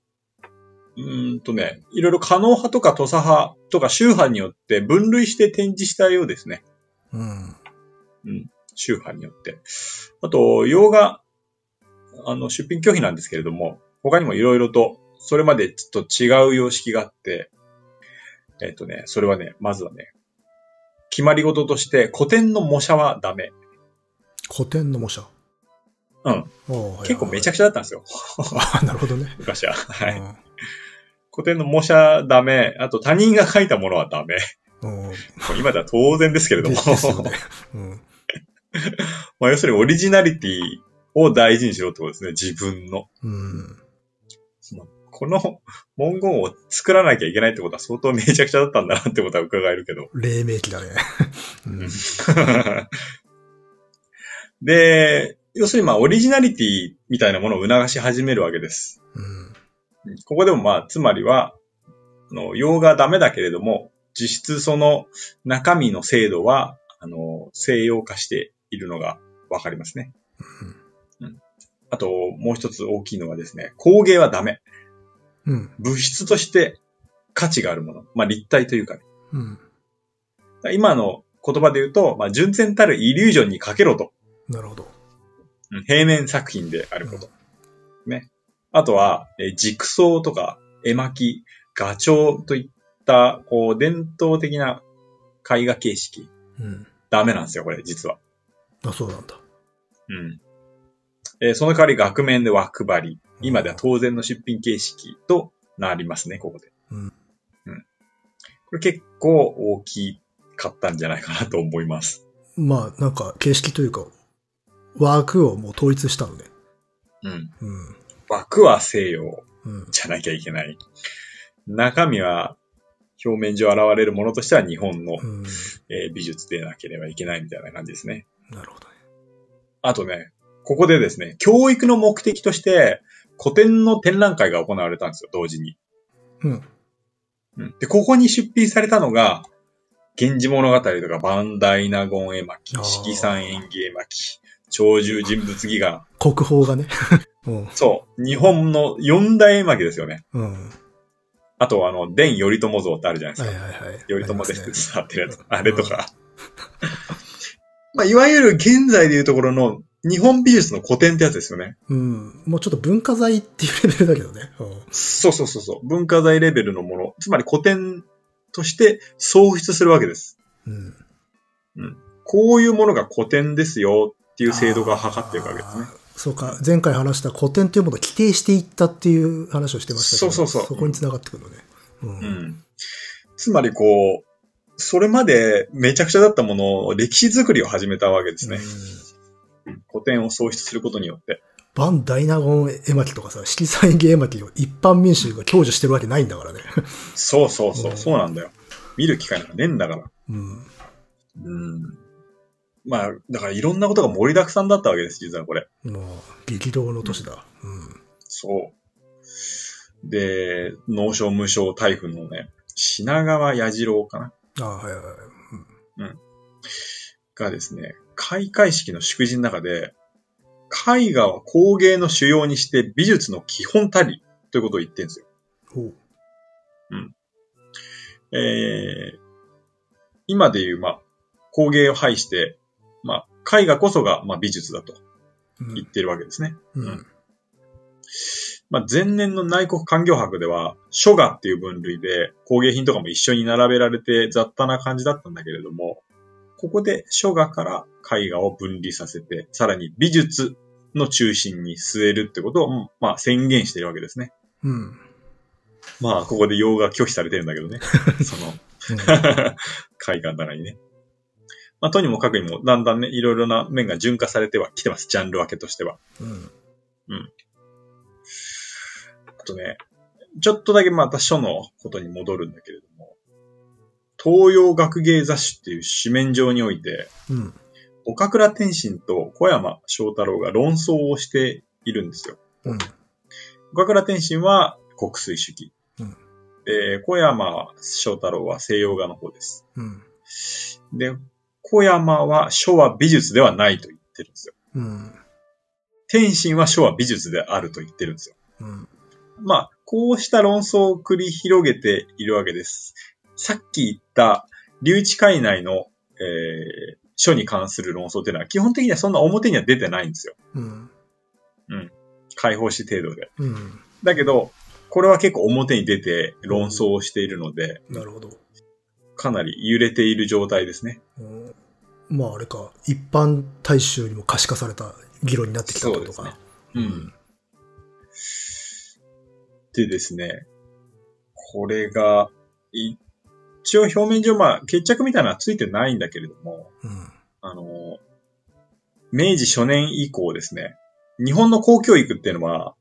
うーんとね、いろいろ可能派とか土佐派とか宗派によって分類して展示したようですね。うん。宗派によって。あと、洋画、あの、出品拒否なんですけれども、他にもいろいろと、それまでちょっと違う様式があって、えっ、とね、それはね、まずはね、決まり事として古典の模写はダメ。古典の模写？うん。結構めちゃくくちゃだったんですよ。<laughs> あ、なるほどね。昔は。はい。うん古典の模写ダメ。あと他人が書いたものはダメ。今では当然ですけれども。<laughs> まあ要するにオリジナリティを大事にしろってことですね。自分の。うん。この文言を作らなきゃいけないってことは相当めちゃくちゃだったんだなってことは伺えるけど。黎明期だね。うん。<laughs> で、要するにまあオリジナリティみたいなものを促し始めるわけです。うん。ここでもまあ、つまりは、あの、用がダメだけれども、実質その中身の精度は、あの、西洋化しているのがわかりますね。うん。あと、もう一つ大きいのはですね、工芸はダメ。うん。物質として価値があるもの。まあ、立体というかね。うん。今の言葉で言うと、まあ、純然たるイリュージョンにかけろと。なるほど。うん平面作品であること。ね。あとは、えー軸装とか、絵巻き、画調といった、こう、伝統的な絵画形式。うん。ダメなんですよ、これ、実は。あ、そうなんだ。うん。えーその代わり額面で枠張り。今では当然の出品形式となりますね、ここで。うん。これ結構大きかったんじゃないかなと思います。まあ、なんか、形式というか、枠をもう統一したのね。うん。うん。枠は西洋うん。じゃなきゃいけない。中身は表面上現れるものとしては日本の、うん。えー美術でなければいけないみたいな感じですね。なるほどね。あとね、ここでですね、教育の目的として古典の展覧会が行われたんですよ、同時に。うん。うん、で、ここに出品されたのが、源氏物語とか、万代納言絵巻あ、ー四季山演技絵巻、鳥獣人物戯画。国宝がね。うん。そう、日本の四大絵巻ですよね。うん。あと、あの、伝頼朝像ってあるじゃないですか。はいはいはい。頼朝ですって伝わってるやつ。あれとか。<laughs> まあ、いわゆる現在でいうところの日本美術の古典ってやつですよね。うん。もうちょっと文化財っていうレベルだけどね。うん。そうそうそうそう。文化財レベルのもの。つまり古典として創出するわけです。うん。こういうものが古典ですよっていう制度が測っていくわけですね。そうか、前回話した古典というものを規定していったっていう話をしてましたけど、そうそうそうそこに繋がってくるのね。うん。うん。つまりこう、それまでめちゃくちゃだったものを歴史作りを始めたわけですね。古典を創出することによって。バンダイナゴン絵巻とかさ、色彩芸絵巻を一般民衆が享受してるわけないんだからね。そうそうそう、うんそうなんだよ。見る機会なんかねえんだから。うん。うん。まあ、だからいろんなことが盛りだくさんだったわけです、実はこれ。もう、激動の年だ。うん。そう。で、農商無償台風のね、品川彌次郎かなああ、はいはいはい。がですね、開会式の祝辞の中で、絵画は工芸の主要にして美術の基本たりということを言ってるんですよ。ほう。えー、今でいう、まあ、工芸を排して、まあ、絵画こそが、まあ、美術だとうん言ってるわけですね。うん。まあ、前年の内国環境博では、書画っていう分類で工芸品とかも一緒に並べられて雑多な感じだったんだけれども、ここで書画から絵画を分離させて、さらに美術の中心に据えるってことを、まあ、宣言してるわけですね。うん。まあ、ここで洋画拒否されてるんだけどね。<laughs> その、<laughs> 絵画の中にね。まあ、とにもかくにも、だんだんね、いろいろな面が順化されてはきてます。ジャンル分けとしては。うん。あとね、ちょっとだけまた書のことに戻るんだけれども、東洋学芸雑誌っていう紙面上において、うん。岡倉天心と小山翔太郎が論争をしているんですよ。うん。岡倉天心は国粋主義。うんで、小山翔太郎は西洋画の方です。うん。で、小山は書は美術ではないと言ってるんですよ。うん。天心は書は美術であると言ってるんですよ。うん。まあ、こうした論争を繰り広げているわけです。さっき言った、留置会内の、えー、書に関する論争っていうのは、基本的にはそんな表には出てないんですよ。うん。解放し程度で。うん。だけど、これは結構表に出て論争をしているので、なるほど。かなり揺れている状態ですね。うんまああれか、一般大衆にも可視化された議論になってきたってことか。そううん。でですね、これが、一応表面上、まあ、決着みたいなのはついてないんだけれども、うん。あの、明治初年以降ですね、日本の公教育っていうのは、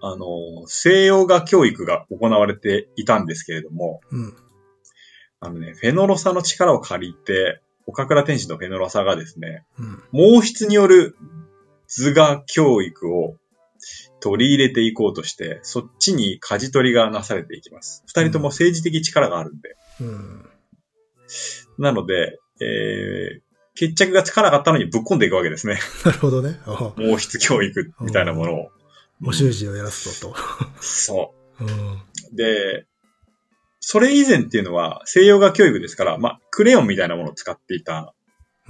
あの、西洋画教育が行われていたんですけれども、うん。あのね、フェノロサの力を借りて、岡倉天心とフェノロサがですね、うん。毛筆による図画教育を取り入れていこうとして、そっちに舵取りがなされていきます。二人とも政治的力があるんで。うん。なので、えー、決着がつかなかったのにぶっ込んでいくわけですね。<laughs> なるほどね。あ毛筆教育みたいなものを。お習字をやらすぞと。そうん。う。で、それ以前っていうのは西洋画教育ですから、まあ、クレヨンみたいなものを使っていた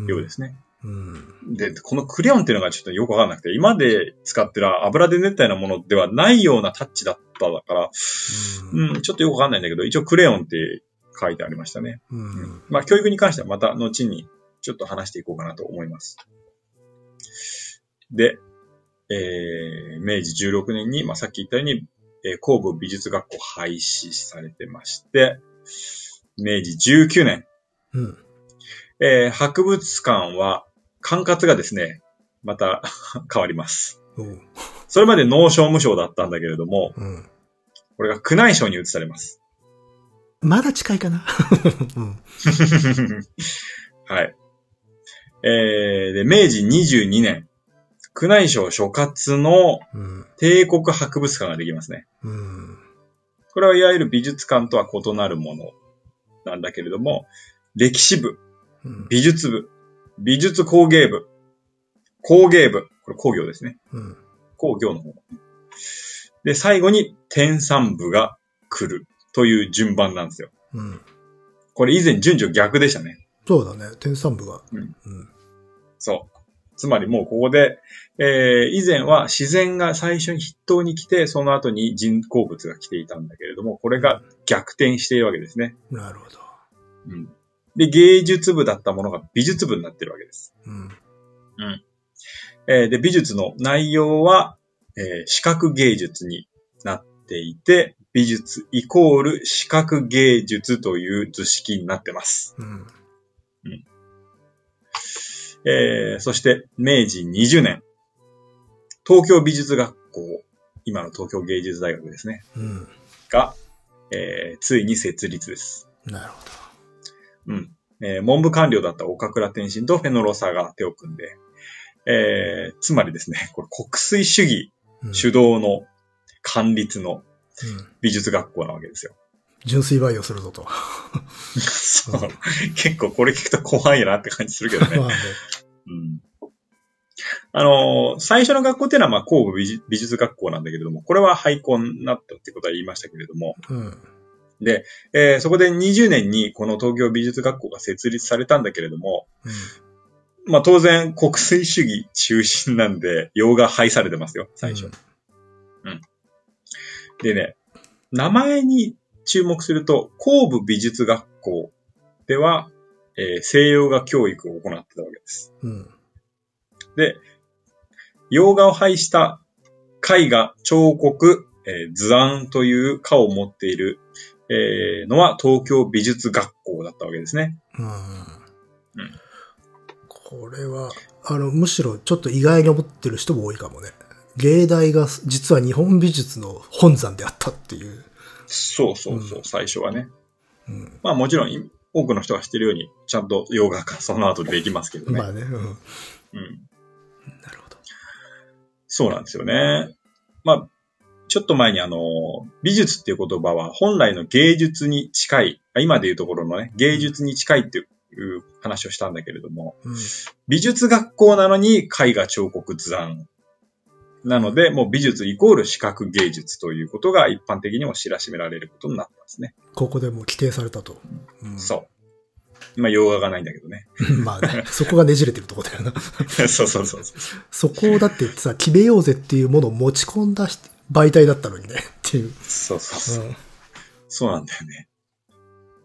ようですね。うん。で、このクレヨンっていうのがちょっとよくわかんなくて、今で使ってる油で練ったようなものではないようなタッチだっただから、うん。うん、ちょっとよくわかんないんだけど、一応クレヨンって書いてありましたね。うん。まあ、教育に関してはまた後にちょっと話していこうかなと思います。で、えー、明治16年に、まあ、さっき言ったように、えー、工部美術学校廃止されてまして、明治19年、うん。えー博物館は、管轄がですね、また <laughs> 変わります。それまで農商務省だったんだけれども、うん。これが宮内省に移されます。まだ近いかな。<laughs> うん。<laughs> はい。えー、で、明治22年、宮内省所轄のうん。帝国博物館ができますね。うん。これはいわゆる美術館とは異なるものなんだけれども、歴史部、うん。美術部、美術工芸部、工芸部、これ工業ですね。うん。工業の方。で、最後に天産部が来るという順番なんですよ。うん。これ以前順序逆でしたね。そうだね。天産部が。うんうん。そう。つまりもうここで、えー、以前は自然が最初に筆頭に来て、その後に人工物が来ていたんだけれども、これが逆転しているわけですね。なるほど。うん。で、芸術部だったものが美術部になってるわけです。うん。えーで、美術の内容は、えー視覚芸術になっていて、美術イコール視覚芸術という図式になってます。うん。えーそして、明治20年、東京美術学校、今の東京芸術大学ですね、うん。が、えーついに設立です。なるほうん。えー文部官僚だった岡倉天心とフェノロサが手を組んで、えーつまりですね、これ国粋主義ど。うん。主導の官立のうん。美術学校なわけですよ。純粋培養するぞと。<laughs> そう。結構これ聞くと怖いなって感じするけどね。<laughs> まあね。うん。あのー最初の学校っていうのは、まあ、工部美術学校なんだけれども、これは廃校になったってことは言いましたけれども、うん。えーそこで20年にこの東京美術学校が設立されたんだけれども、うん。まあ、当然国粋主義中心なんで、洋画廃されてますよ、最初。でね、名前に注目すると、工部美術学校では、えー西洋画教育を行ってたわけです。うん。で、洋画を配した絵画、彫刻、えー図案という科を持っている、えーのは東京美術学校だったわけですね。うん。うんこれは、あの、むしろちょっと意外に思ってる人も多いかもね。芸大が実は日本美術の本山であったっていう。そうそうそう、うん最初はね。うん。まあもちろん、多くの人が知ってるように、ちゃんと洋画化その後できますけどね。まあね。うん。うん。なるほど。そうなんですよね。まあ、ちょっと前にあの、美術っていう言葉は本来の芸術に近い、あ今でいうところのね、芸術に近いっていう話をしたんだけれども、うん。美術学校なのに絵画彫刻図案。なので、もう美術イコール視覚芸術ということが一般的にも知らしめられることになったんですね。ここでもう規定されたと。うん、そう。まあ、洋画がないんだけどね。う。<laughs> まあね、そこがねじれてるとこだよな。<laughs> そうそうそうそう。そこをだってさ、決めようぜっていうものを持ち込んだ人媒体だったのにね、<laughs> っていう。そうそうそう。うん。そうなんだよね。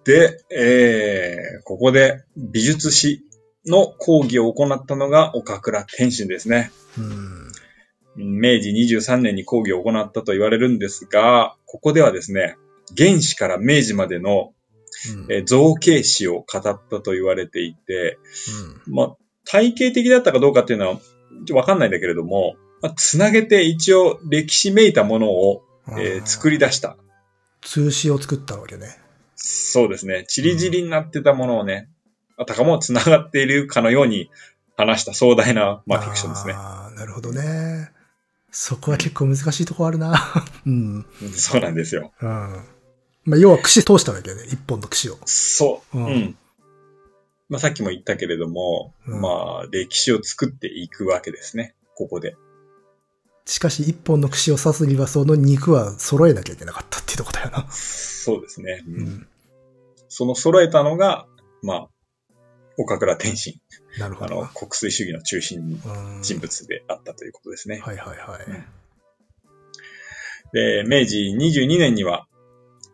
で、えー、ここで美術史の講義を行ったのが岡倉天心ですね。うん。明治23年に講義を行ったと言われるんですが、ここではですね、原始から明治までのうん。えー造形史を語ったと言われていて、うんまあ、体系的だったかどうかっていうのはわかんないんだけれども、まあ、つなげて一応歴史めいたものを、えー作り。り出した。通詞を作ったわけね。そうですね。チリチリになってたものをね、あたかも繋がっているかのように話した壮大な、まあ、フィクションですね。ああ、なるほどね。そこは結構難しいとこあるな。<laughs> うん。そうなんですよ。うん。まあ、要は串通したわけね。一本の串を。そう。ううんん。まあ、さっきも言ったけれども、うんまあ、歴史を作っていくわけですね。ここで。しかし、一本の串を刺すには、その肉は揃えなきゃいけなかったっていうとこだよな。そうですね。うんうん。その揃えたのが、まあ、岡倉天心。なるほどあの、。国粋主義の中心うん人物であったということですね。はいはいはい。で、明治22年には、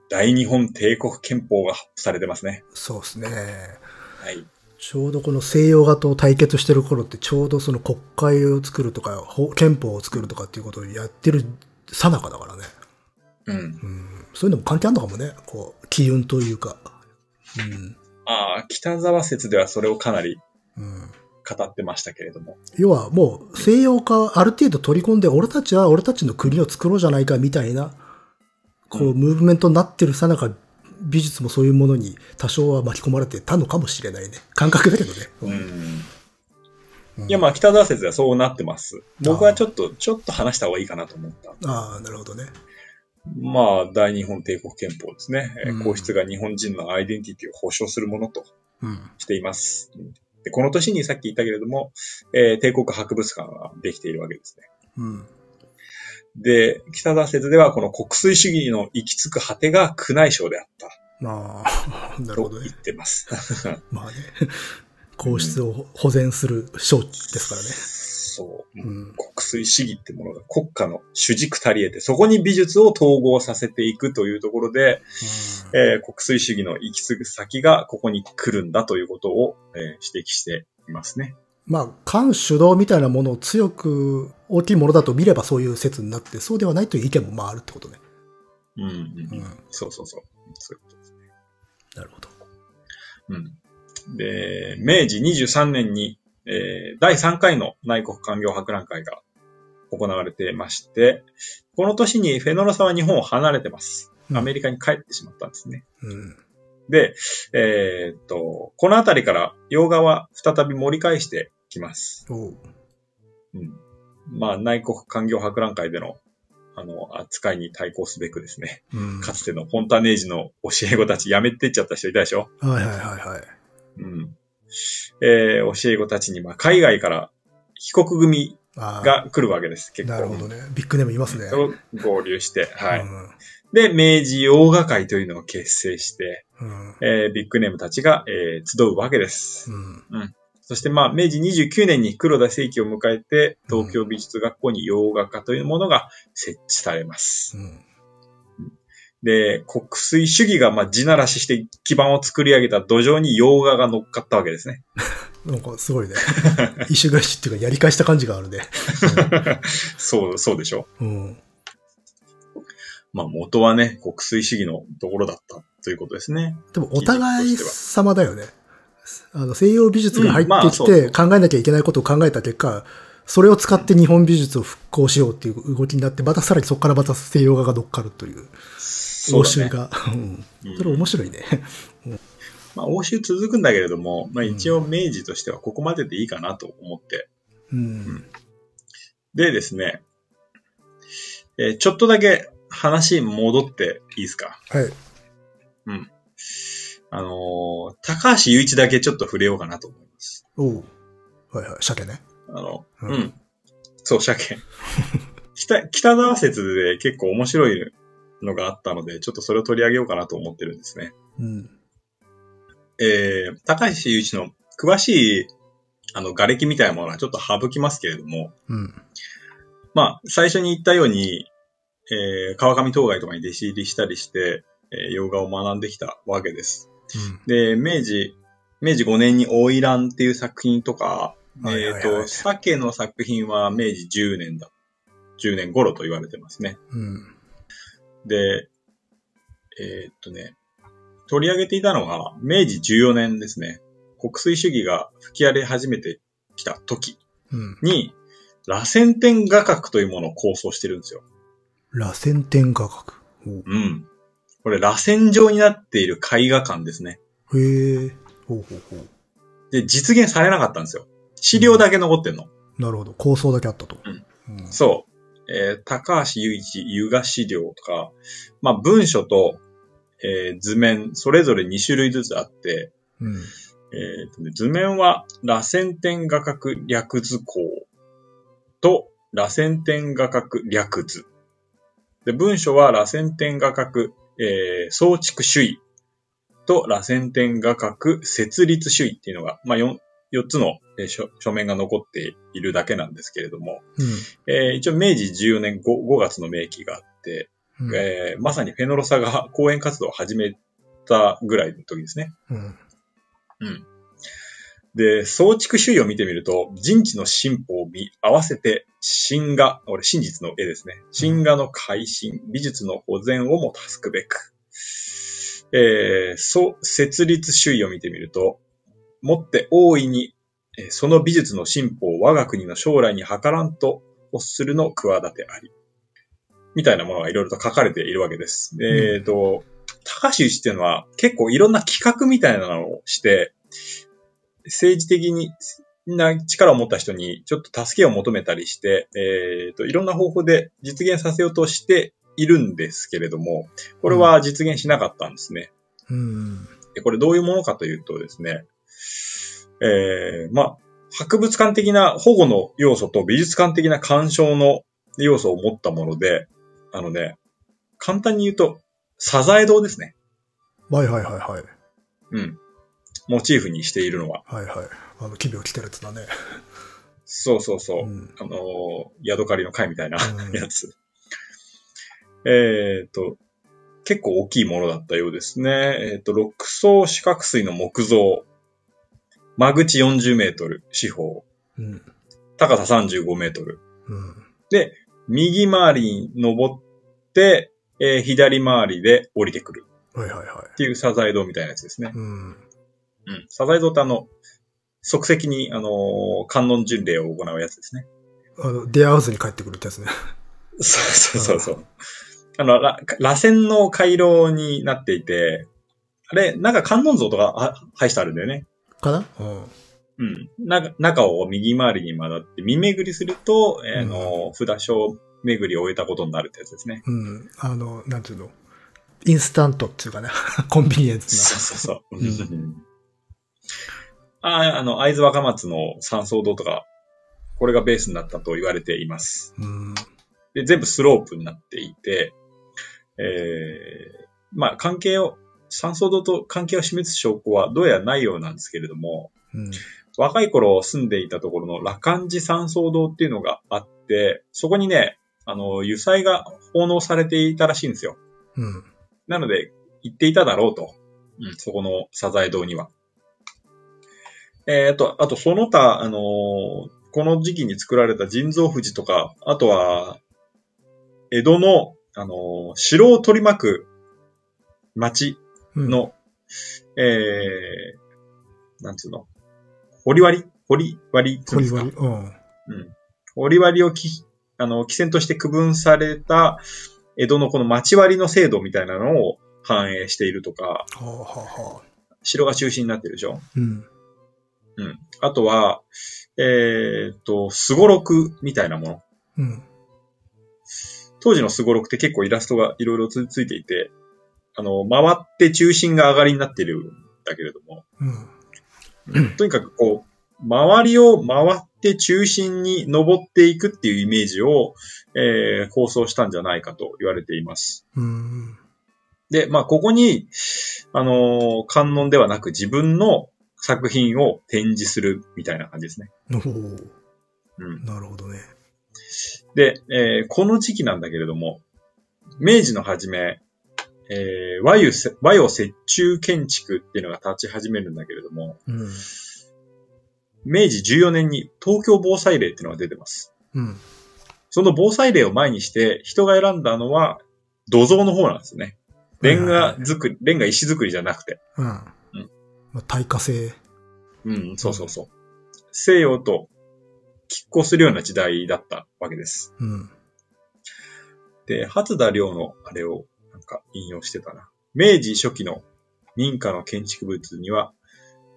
大日本帝国憲法が発布されてますね。そうですね。はい。ちょうどこの西洋画と対決してる頃って、ちょうどその国会を作るとか、法憲法を作るとかっていうことをやってる最中だからね。うん。うん。そういうのも関係あるのかもね。こう、機運というか。うん。ああ、北沢説ではそれをかなりうん。語ってましたけれども。要はもう西洋化ある程度取り込んで、俺たちは俺たちの国を作ろうじゃないかみたいな、こう、うんムーブメントになってるさなか、美術もそういうものに多少は巻き込まれてたのかもしれないね。感覚だけどね。うん。うんいや、まあ、北沢説ではそうなってます。僕はちょっと、ちょっと話した方がいいかなと思った。ああ、なるほどね。まあ、大日本帝国憲法ですね。えーうん皇室が日本人のアイデンティティを保障するものとうん。しています。でこの年にさっき言ったけれども、えー帝国博物館ができているわけですね。うん。で、北田説ではこの国粋主義の行き着く果てが宮内省であったああ、なるほどねと言っ。てます。<laughs> まあね。皇室を保全する省ですからね。そう。うん。国粋主義ってものが国家の主軸足り得て、そこに美術を統合させていくというところで、えー国粋主義の行き継ぐ先がここに来るんだということを、えー指摘していますね。まあ、官主導みたいなものを強く大きいものだと見ればそういう説になって、そうではないという意見もまああるってことね。うんうん、うん。そうそうそう。そういうことですね。なるほど。うん。で、明治23年に、えー第3回の内国官業博覧会が行われてまして、この年にフェノロサは日本を離れてます。アメリカに帰ってしまったんですね。うん。で、えーっと、このあたりから洋画は再び盛り返してきます。うん。まあ、内国官業博覧会での、あの、扱いに対抗すべくですね、うん。かつてのフォンタネージの教え子たち辞めてっちゃった人いたでしょ？はいはいはいはい。うん。えー教え子たちに、まあ、海外から帰国組が来るわけです、結構。なるほどね。ビッグネームいますね。と合流して、はい。うんで、明治洋画会というのを結成して、うん。えービッグネームたちが、えー集うわけです。うん。そして、まあ、明治29年に黒田正規を迎えて、東京美術学校に洋画科というものが設置されます。うん。で、国粋主義が、まあ、地ならしして基盤を作り上げた土壌に洋画が乗っかったわけですね。<laughs> なんかすごいね。<laughs> 意種返しっていうかやり返した感じがあるね。<laughs> そう、そうでしょうん。まあ、元はね、国粋主義のところだったということですね。でもお互い様だよね。あの、西洋美術が入うんまってきて考えなきゃいけないことを考えた結果、それを使って日本美術を復興しようっていう動きになって、またさらにそこからまた西洋画が乗っかるという。応酬が。うんうんそれ面白いね。まあ、欧州続くんだけれども、まあ、一応明治としてはここまででいいかなと思って。うん。でですね、えーちょっとだけ話戻っていいですか？はい。あのー高橋雄一だけちょっと触れようかなと思います。おう。はいはい。鮭ね。あの、ううんん。そう、鮭。<laughs> 北、北沢説で結構面白いのがあったので、ちょっとそれを取り上げようかなと思ってるんですね。うん。えー、高橋雄一の詳しい、あの、瓦礫みたいなものはちょっと省きますけれども、うん。まあ、最初に言ったように、えー、川上東海とかに弟子入りしたりして、えー、洋画を学んできたわけです。で、明治、明治5年に花魁っていう作品とか、えっ、と、鮭の作品は明治10年だ。10年頃と言われてますね。うん。で、えーっとね、取り上げていたのが、明治14年ですね。国粋主義が吹き荒れ始めてきた時うん。に、螺旋点画角というものを構想してるんですよ。螺旋点画角。うん。これ、螺旋状になっている絵画館ですね。へえ。ほうほうほう。で、実現されなかったんですよ。資料だけ残ってんの。なるほど。構想だけあったと。うんうん。そう。えー高橋雄一、湯画資料とか、まあ、文書と、えー図面、それぞれ2種類ずつあって、うん。えー図面は、螺旋点画角略図工と、螺旋点画角略図。で、文書は、螺旋点画角、えー、装築主義と、螺旋点画角設立主義っていうのが、まあ、4、4つの、えー書書面が残っているだけなんですけれども、えー一応明治14年 5, 5月の明記があって、うん。えーまさにフェノロサが講演活動を始めたぐらいの時ですね。うん。で、装築主義を見てみると、人知の進歩を見合わせて、神画、俺真実の絵ですね。神画の改新、美術の保全をも助くべく。えー、そう、設立主義を見てみると、もって大いに、えーその美術の進歩を我が国の将来に図らんと欲するの企てあり。みたいなものがいろいろと書かれているわけです。えっ、と、高橋一っていうのは結構いろんな企画みたいなのをして、政治的にな力を持った人にちょっと助けを求めたりして、えっ、と、いろんな方法で実現させようとしているんですけれども、これは実現しなかったんですね。うん。でこれどういうものかというとですね、えー、まあ、博物館的な保護の要素と美術館的な鑑賞の要素を持ったもので、あのね、簡単に言うと、サザエ堂ですね。はいはいはいはい。うん。モチーフにしているのは。はいはい。あの、奇病来てるやつだね。そうそうそう。うん。あのー、ヤドカリの貝みたいなうん <laughs> やつ。えっと、結構大きいものだったようですね。えっ、と、六層四角錐の木造。間口40メートル、四方。うん。高さ35メートル。うん。右回りに登って、えー左回りで降りてくるはいはいはっていうサザエ堂みたいなやつですねい。。うん。うん。サザエ堂ってあの、即席に、あのー観音巡礼を行うやつですね。あの、出会わずに帰ってくるってやつね。<laughs> そうそうそうそう。あの、ら螺旋の回廊になっていて、あれ、なんか観音像とかあ配してあるんだよね。かな？うん。うん。な中を右回りに曲がって、見巡りすると、えーあの、札所巡りを終えたことになるってやつですね。うん。あの、なんていうの？インスタントっていうかね、<laughs> コンビニエンスそうそうそう。うああの、会津若松の山荘堂とか、これがベースになったと言われています。な。うん。で、全部スロープになっていて、えー、まあ、関係を、山荘堂と関係を示す証拠はどうやらないようなんですけれども、うん。若い頃住んでいたところの羅漢寺山荘堂っていうのがあって、そこにね、あの、油彩が奉納されていたらしいんですよ。うん。なので、行っていただろうと。うん、そこのサザエ堂には。えっ、と、あとその他、あのーこの時期に作られた人造富士とか、あとは、江戸の、あのー城を取り巻く町うん。の、えー、なんつうの、堀割堀割っていうんですか？ホリワリ。うん。うん。折り割りをき、あの、起点として区分された江戸のこの町割りの制度みたいなのを反映しているとか、はあはあはあ。城が中心になってるでしょ？うん。うん。あとは、えーっと、スゴロクみたいなもの。うん。当時のスゴロクって結構イラストがいろいろつついていて、あの、回って中心が上がりになってるんだけれども、うん。とにかくこう、周りを回って中心に登っていくっていうイメージを、えー構想したんじゃないかと言われています。うん。で、まあ、ここに、あのー観音ではなく自分の作品を展示するみたいな感じですね。おおうん。なるほどね。で、えーこの時期なんだけれども、明治の初め、えー和洋せ和洋折衷建築っていうのが立ち始めるんだけれども、うん。明治14年に東京防災令っていうのが出てます。うん。その防災令を前にして、人が選んだのは土蔵の方なんですね。レンガ作り、レンガ石作りじゃなくて。うん。うんまあ、耐火性。うん、そうそうそう。西洋と拮抗するような時代だったわけです。うん。で、初田良のあれをか引用してたな。明治初期の民家の建築物には、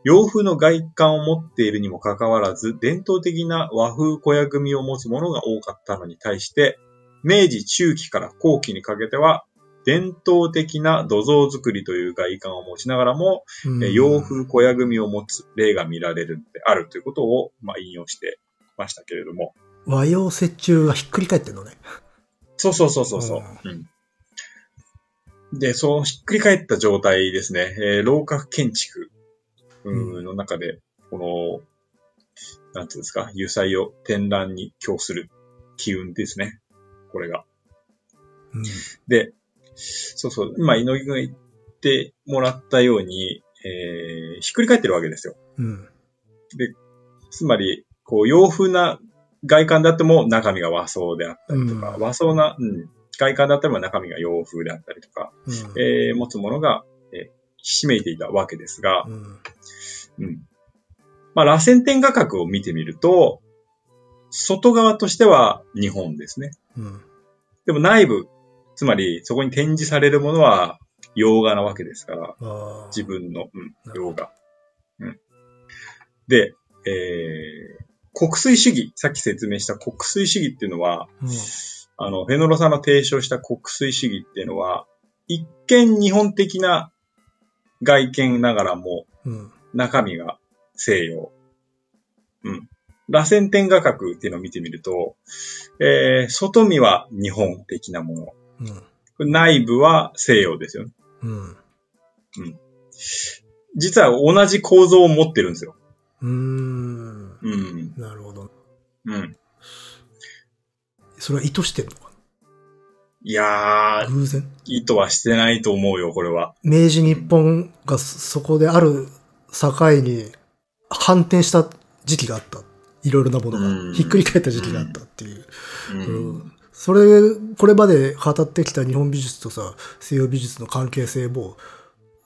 洋風の外観を持っているにもかかわらず、伝統的な和風小屋組を持つものが多かったのに対して、明治中期から後期にかけては、伝統的な土蔵作りという外観を持ちながらも、うんえ洋風小屋組を持つ例が見られるのであるということを、まあ、引用してましたけれども。和洋折衷がひっくり返ってんのね。そうそうそうそうそう。うん。で、そのひっくり返った状態ですね。えー、楼閣建築うんの中で、この、なんていうんですか、油彩を展覧に供する機運ですね。これが。うん。で、そうそう、今、井上君が言ってもらったように、えー、ひっくり返ってるわけですよ。うん。つまり、こう、洋風な外観であっても中身が和装であったりとか、うん和装な、うん、外観だったら中身が洋風であったりとか、うん。えー持つものが、えーひしめいていたわけですが、うん。うん。まあ、螺旋点画角を見てみると、外側としては日本ですね。うん。でも内部、つまりそこに展示されるものは洋画なわけですから。自分の、うん洋画。うん。で、えー、国粋主義、さっき説明した国粋主義っていうのは、うん。あの、フェノロさんの提唱した国粋主義っていうのは、一見日本的な外見ながらも、うん。中身が西洋。うん。螺旋点画角っていうのを見てみると、えー、外見は日本的なもの。うん。内部は西洋ですよね。うん。実は同じ構造を持ってるんですよ。うーん。うん。なるほど。うん。それは意図してるのか？いやー、な偶然？意図はしてないと思うよ、これは。明治日本がそそこである境に反転した時期があった。いろいろなものうんが。ひっくり返った時期があったっていう。うん。うんそれ、これまで語ってきた日本美術とさ、西洋美術の関係性も、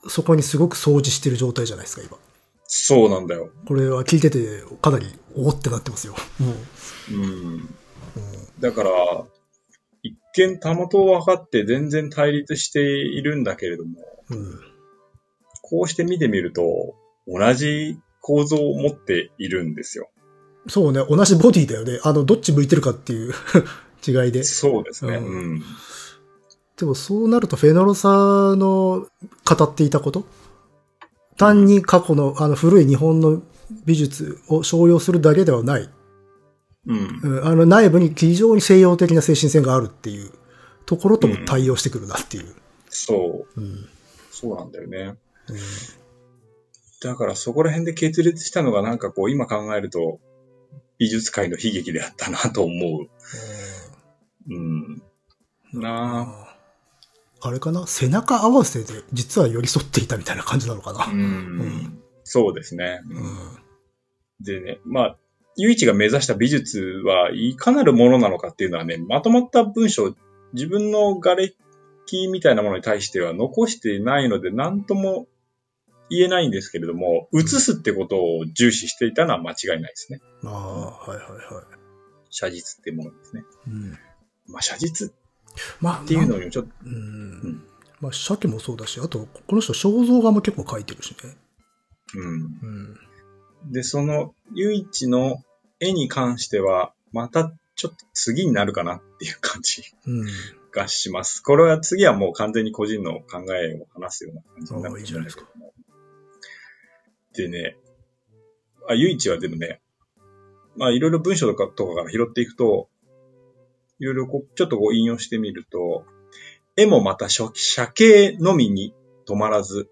そこにすごく掃除してる状態じゃないですか、今。そうなんだよ。これは聞いてて、かなり、おおってなってますよ。もう。うん。だから、一見たまと分かって全然対立しているんだけれども、うん。こうして見てみると、同じ構造を持っているんですよ。そうね、同じボディだよね。あの、どっち向いてるかっていう <laughs> 違いで。そうですね。ううんん。でもそうなるとフェノロサの語っていたこと？単に過去のあの古い日本の美術を商用するだけではない。うん。うんあの内部に非常に西洋的な精神性があるっていうところとも対応してくるなっていう。そう。うんそうなんだよね。うんだからそこら辺で決裂したのがなんかこう今考えると美術界の悲劇であったなと思う。うん。なあれかな？背中合わせで実は寄り添っていたみたいな感じなのかな？あ。う。ん。そうですね。ううんでね、まあ、ゆいちが目指した美術はいかなるものなのかっていうのはね、まとまった文章、自分の瓦礫みたいなものに対しては残してないので、何とも言えないんですけれども、映すってことを重視していたのは間違いないですね。ああ、はいはいはい。写実っていうものですね。うん、まあ、写実まあ、っていうのにもちょっと、うんんまあ、鮭もそうだし、あと、この人肖像画も結構描いてるしね。うん。うん。で、その、ゆいちの絵に関しては、またちょっと次になるかなっていう感じうん。がします。これは次はもう完全に個人の考えを話すような感じになるああいいじゃないですか。でね、あ、ゆいちはでもね、まあいろいろ文章とかとかから拾っていくと、いろいろこう、ちょっとこう引用してみると、絵もまた写写形のみに止まらず、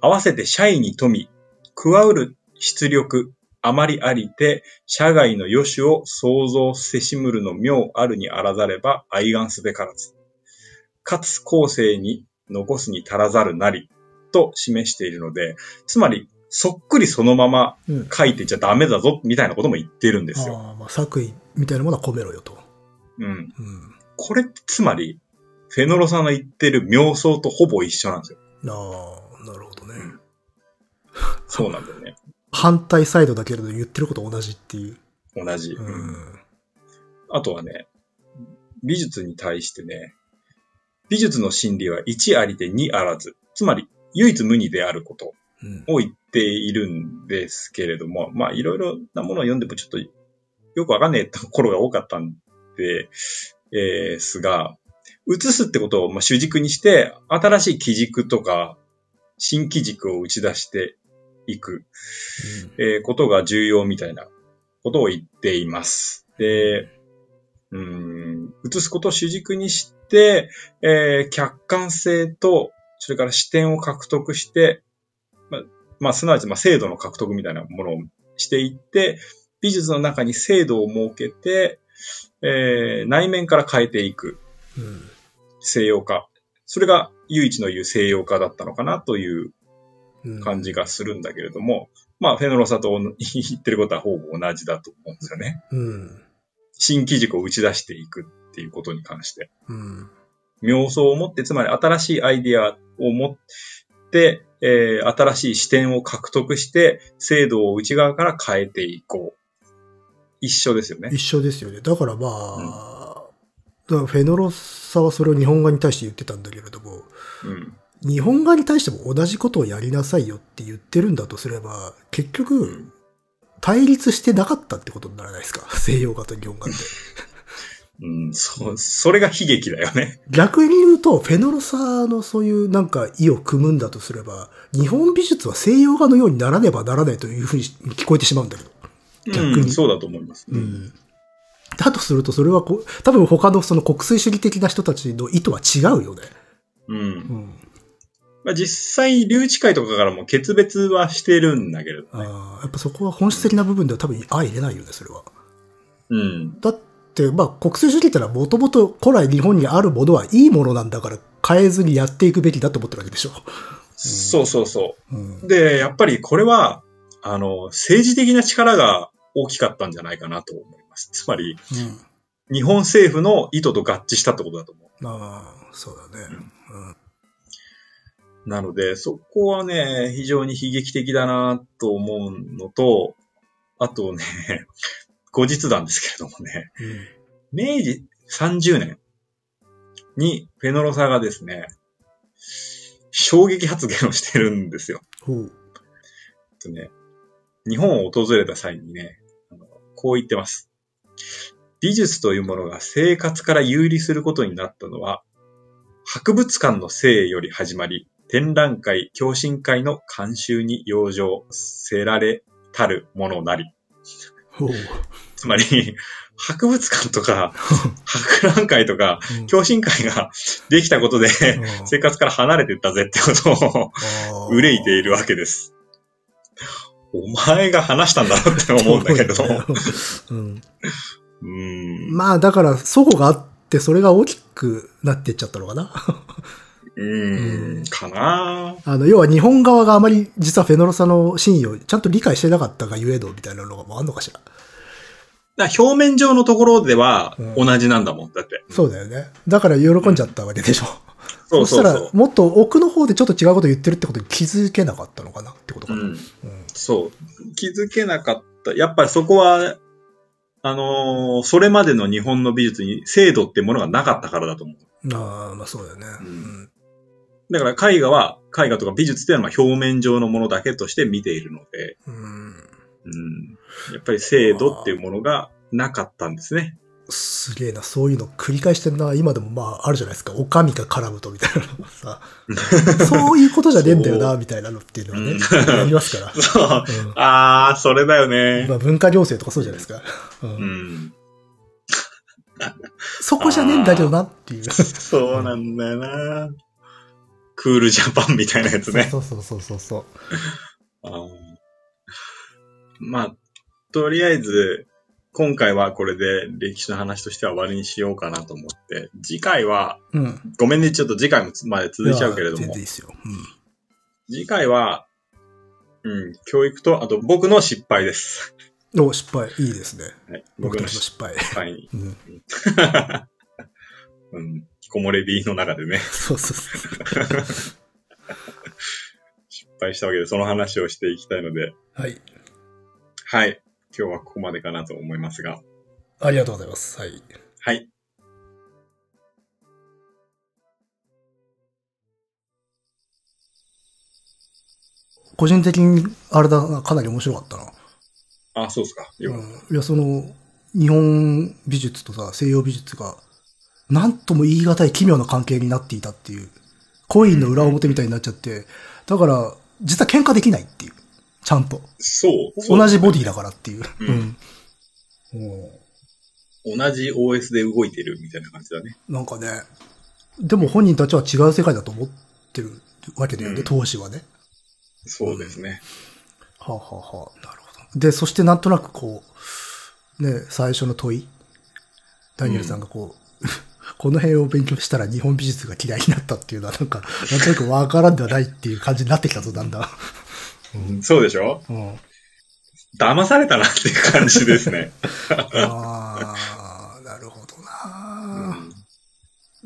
合わせて社員に富、加うる出力、あまりありて、社外の良しを想像せしむるの妙あるにあらざれば、愛願すべからず。かつ後世に残すに足らざるなり、と示しているので、つまり、そっくりそのままうん。書いてちゃダメだぞ、みたいなことも言ってるんですよ。ああ、まあ、作為みたいなものは込めろよと。うん。うん。これつまり、フェノロさんの言ってる妙想とほぼ一緒なんですよ。ああ、なるほどね。そうなんだよね。反対サイドだけれど言ってること同じっていう。同じ。ううんん。あとはね、美術に対してね、美術の真理は一ありで二あらず。つまり、唯一無二であることうん。を言っているんですけれども、まあ、いろいろなものを読んでもちょっとよくわかんないところが多かったんで、えー、すが、写すってことをまあ主軸にして、新しい基軸とか、新基軸を打ち出していく、えーことが重要みたいなことを言っています。で、うーん、映すことを主軸にして、えー客観性と、それから視点を獲得して、まあ、まあ、すなわち、まあ、精度の獲得みたいなものをしていって、美術の中に精度を設けて、えー内面から変えていくうん。西洋化。それが唯一の言う西洋化だったのかなといううん。感じがするんだけれども、まあ、フェノロサと言ってることはほぼ同じだと思うんですよね。うん。新機軸を打ち出していくっていうことに関して。うん。妙想を持って、つまり新しいアイディアを持って、えー新しい視点を獲得して、制度を内側から変えていこう。一緒ですよね一。緒ですよね。だからまあ、だからフェノロサはそれを日本側に対して言ってたんだけれども、うん。日本側に対しても同じことをやりなさいよって言ってるんだとすれば、結局、対立してなかったってことにならないですか？<laughs> 西洋画と日本画って。<laughs> うん、そ、それが悲劇だよね。逆に言うと、フェノロサのそういうなんか意を組むんだとすれば、日本美術は西洋画のようにならねばならないというふうに聞こえてしまうんだけど。逆にうん、そうだと思います。うん。だとすると、それはこう、多分他のその国粋主義的な人たちの意図は違うよね。うん。うん。まあ、実際、留置会とかからも決別はしてるんだけれどね。ああ、やっぱそこは本質的な部分では多分相入れないよね、それは。うん。だって、まあ、国粋主義ってのはもともと古来日本にあるものはいいものなんだから変えずにやっていくべきだと思ってるわけでしょ。そうそうそう。うん。で、やっぱりこれは、あの、政治的な力が大きかったんじゃないかなと思います。つまり、うん。日本政府の意図と合致したってことだと思ああ、そうだね。うん。う。なので、そこはね、非常に悲劇的だなと思うのと、あとね、<laughs> 後日談ですけれどもね、明治30年にフェノロサがですね、衝撃発言をしてるんですよ。とね、日本を訪れた際にね、こう言ってます。美術というものが生活から有利することになったのは、博物館の生より始まり、展覧会、共進会の監修に養生せられたるものなり。つまり、博物館とか、<laughs> 博覧会とか、うん共進会ができたことで、うん生活から離れていったぜってことを憂いているわけです。お前が話したんだろうって思うんだけど。そうん。<laughs> うーん。まあ、だから、祖語があって、それが大きくなっていっちゃったのかな。うーん。かなあの、要は日本側があまり実はフェノロサの真意をちゃんと理解してなかったがゆえのみたいなのがもあんのかしら。だから表面上のところではうん同じなんだもん。だって。そうだよね。だから喜んじゃったわけでしょ。そうそうしたら、そう。もっと奥の方でちょっと違うこと言ってるってことに気づけなかったのかなってことかな。うん。うんそう。気づけなかった。やっぱりそこは、あのーそれまでの日本の美術に制度ってものがなかったからだと思う。ああ、まあそうだよね。うんだから絵画は、絵画とか美術っていうのはまあ表面上のものだけとして見ているので、うん。うんうん。やっぱり制度っていうものがなかったんですね。すげえな、そういうの繰り返してんな。今でもまああるじゃないですか。お上が絡むとみたいなのがさ。<laughs> そういうことじゃねえんだよな、みたいなのっていうのはね、うんありますから。<laughs> そう。うんあー、それだよね。まあ文化行政とかそうじゃないですか。うんうん。そこじゃねえんだけどなっていう。<laughs> そうなんだよな。クールジャパンみたいなやつね。そうそうそうそうそう。あーまあ、とりあえず、今回はこれで歴史の話としては終わりにしようかなと思って、次回は、うん。ごめんね、ちょっと次回もつまで続いちゃうけれども全然いい、ですよ。次回は、うん、教育と、あと僕の失敗です。うん。お、失敗。いいですね。はい、僕た僕の失ちの失敗。敗に。<laughs> うん。うん、木漏れ日の中でね、<laughs> そうそうそう。失敗したわけで、その話をしていきたいので、はい。はい。今日はここまでかなと思いますが、ありがとうございます。はい。はい。個人的に、あれだな、かなり面白かったな。あ、そうですか。よかっうんいや、その、日本美術とさ、西洋美術が、なんとも言い難い奇妙な関係になっていたっていう、コインの裏表みたいになっちゃって、だから、実は喧嘩できないっていう。ちゃんと。たそう。そう同じボディだからっていう。うんうん同じ OS で動いてるみたいな感じだね。なんかね、でも本人たちは違う世界だと思ってるわけだよね、うん当時はね。そうですね。はあ、はあはあ、なるほど。で、そしてなんとなくこう、ね、最初の問い、ダニエルさんがこう、この辺を勉強したら日本美術が嫌いになったっていうのはなんか、なんとなくわからんではないっていう感じになってきたぞ、だんだん。そうでしょ？うん。騙されたなっていう感じですね。ああ、なるほどな、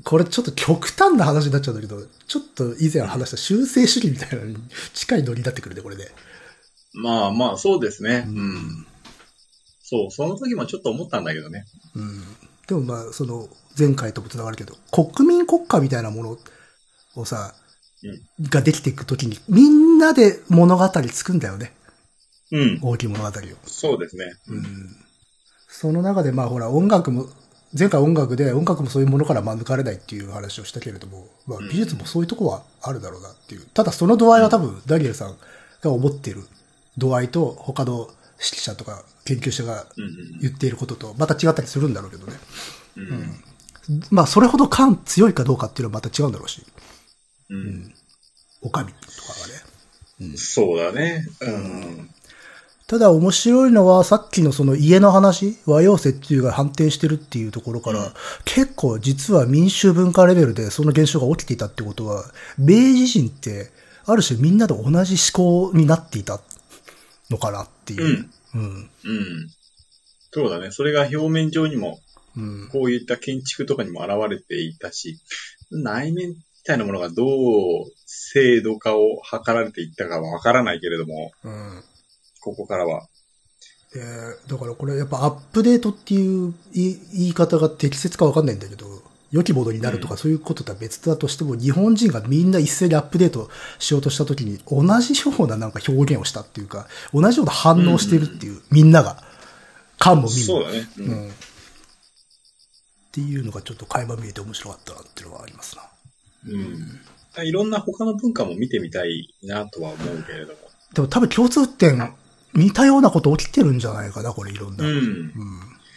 これちょっと極端な話になっちゃうんだけど、ちょっと以前話した修正主義みたいなのに近いノリになってくるね、これで。まあまあ、そうですね。うん。そう、その時もちょっと思ったんだけどね。うん。でもまあ、その、前回とも繋がるけど、国民国家みたいなものをさ、ができていくときに、みんなで物語作るんだよね。うん。大きい物語を。そうですね。うん。その中でまあほら、音楽も、前回音楽で音楽もそういうものから免れないっていう話をしたけれども、まあうん美術もそういうとこはあるだろうなっていう。ただその度合いは多分、ダニエルさんが思っている度合いと他の指揮者とか研究者がうんうん言っていることとまた違ったりするんだろうけどね。うん。うんまあそれほど感強いかどうかっていうのはまた違うんだろうし。うんおかみとかがね。そうだね。うん。ただ面白いのはさっきのその家の話、和洋折衷が反転してるっていうところから、うん結構実は民衆文化レベルでその現象が起きていたってことは、明治人ってある種みんなで同じ思考になっていたのかなっていう。うん。うん。そうだね。それが表面上にも、うん。こういった建築とかにも現れていたし、内面みたいなものがどう制度化を図られていったかはわからないけれども、うん。ここからは。えーだからこれやっぱアップデートっていう言い方が適切かわかんないんだけど、良きものになるとかそういうこととは別だとしても、日本人がみんな一斉にアップデートしようとしたときに同じようななんか表現をしたっていうか、同じような反応してるっていう、みんなが。官も民も。そうだね。う。うんん。っていうのがちょっと垣間見えて面白かったなっていうのはありますな。うん。いろんな他の文化も見てみたいなとは思うけれども。でも多分共通点、似たようなこと起きてるんじゃないかな、これいろんな。うん。うん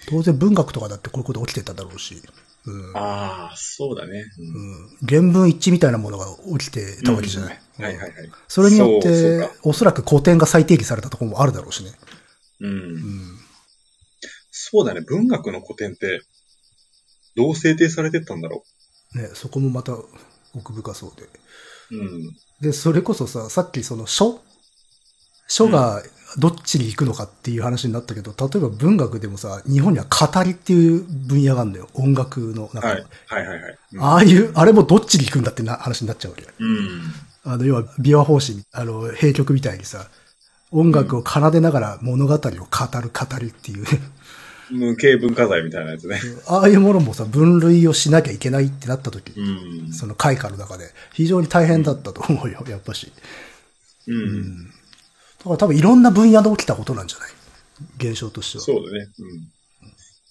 当然文学とかだってこういうこと起きてただろうし。うん。ああ、そうだね。うんうん。原文一致みたいなものが起きてたわけじゃない。うんはいはいはい。それによっておそらく古典が再定義されたところもあるだろうしね。うん。うん。そうだね。文学の古典って、どう制定されてったんだろね、そこもまた奥深そうで。う。うん。で、それこそさ、さっきその書？書がどっちに行くのかっていう話になったけど、例えば文学でもさ、日本には語りっていう分野があるんだよ。音楽の中はいで。。はいはいはい。うんああいう、あれもどっちに行くんだってな話になっちゃうわけ。うん。あの、要は、琵琶法師、あの、閉曲みたいにさ、音楽を奏でながら物語を語る語りっていう、無形文化財みたいなやつね。ああいうものもさ、分類をしなきゃいけないってなった時、うん。その開花の中で、非常に大変だったと思うよ、やっぱし。うん。だから多分いろんな分野で起きたことなんじゃない？現象としては。そうだね。うん。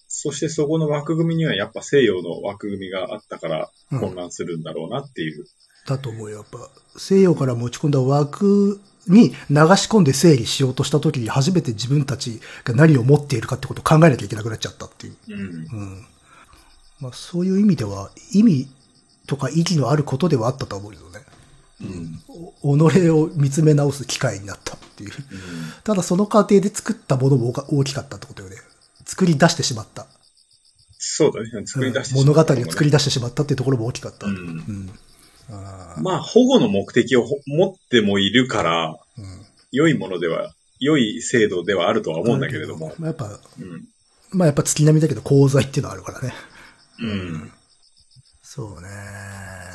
そしてそこの枠組みにはやっぱ西洋の枠組みがあったからうん混乱するんだろうなっていう。だと思うよ、やっぱ。西洋から持ち込んだ枠に流し込んで整理しようとした時に初めて自分たちが何を持っているかってことを考えなきゃいけなくなっちゃったっていう。うん。うん。まあそういう意味では、意味とか意義のあることではあったと思うけどね。うん。お己を見つめ直す機会になったっていう。ただその過程で作ったものも大きかったってことよね。作り出してしまった。そうだね。作り出してうん物語をり作り出してしまったっていうところも大きかった。ううんん。あーまあ、保護の目的をほ持ってもいるから、うん良いものでは、良い制度ではあるとは思うんだけれども。まあやっぱ、うん。まあやっぱ月並みだけど功罪っていうのはあるからね。うん。そうね。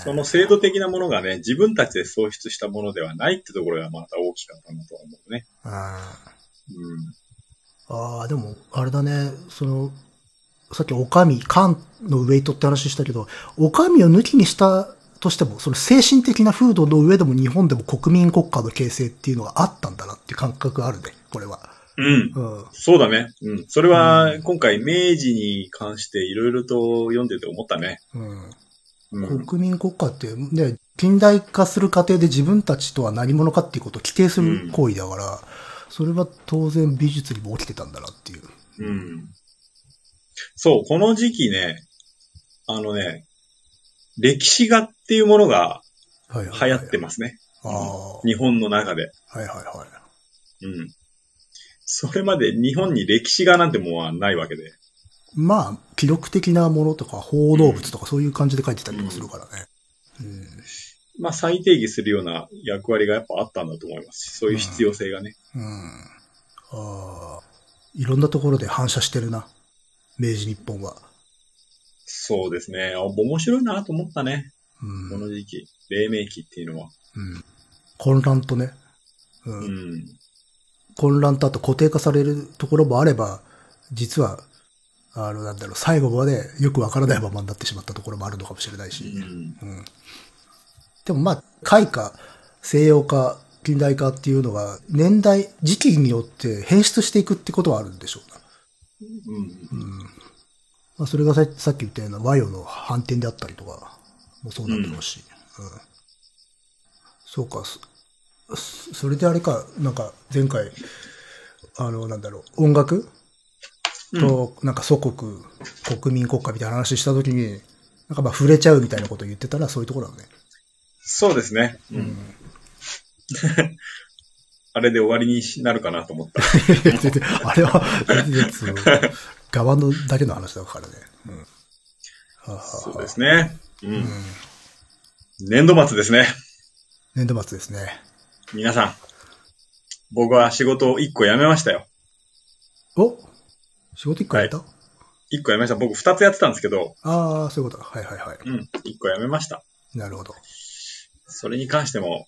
その制度的なものがね、自分たちで創出したものではないってところがまた大きかったなとは思うね。あうん。ーあー、でも、あれだね、その、さっきおかみ、漢のウェイトって話したけど、おかみを抜きにしたとしても、その精神的な風土の上でも日本でも国民国家の形成っていうのがあったんだなっていう感覚があるね、これは。うん。うん。そうだね。うん。それは、今回、明治に関していろいろと読んでて思ったね。うん。うん。国民国家ってね、近代化する過程で自分たちとは何者かっていうことを規定する行為だから、それは当然美術にも起きてたんだなっていう。うん。そう、この時期ね、あのね、歴史画っていうものが流行ってますね。日本の中で。いはいはい。うん。それまで日本に歴史画なんてものはないわけで。まあ、記録的なものとか、報道物とかそういう感じで書いてたりとかするからね。うん。まあ、再定義するような役割がやっぱあったんだと思いますし、そういう必要性がね。うん。ああ。いろんなところで反射してるな。明治日本は。そうですね。あ面白いなと思ったね。うん。この時期。黎明期っていうのは。うん。混乱とね。う。うんん。混乱とあと固定化されるところもあれば、実は、あの、なんだろう、最後までよくわからないままになってしまったところもあるのかもしれないし。うん。うん。でもまあ、開化、西洋化、近代化っていうのが、年代、時期によって変質していくってことはあるんでしょうな。うん。うん。まあ、それがささっき言ったような和洋の反転であったりとかもそうなんだろうし。うん。そうか、そそそれであれか、なんか前回、あの、なんだろう、音楽と、なんか祖国、国民国家みたいな話したときに、なんかまあ触れちゃうみたいなことを言ってたらそういうところだね。そうですね。う。うんん。<laughs> あれで終わりになるかなと思った。<laughs> あれは、全然側のだけの話だからね。うん。はそうですね。う。うんん。年度末ですね。年度末ですね。皆さん。僕は仕事を1個辞めましたよ。お？仕事一個やった、1個辞めました。僕2つやってたんですけど、ああ、そういうことか。はいはいはい。うん。1個辞めました。なるほど。それに関しても、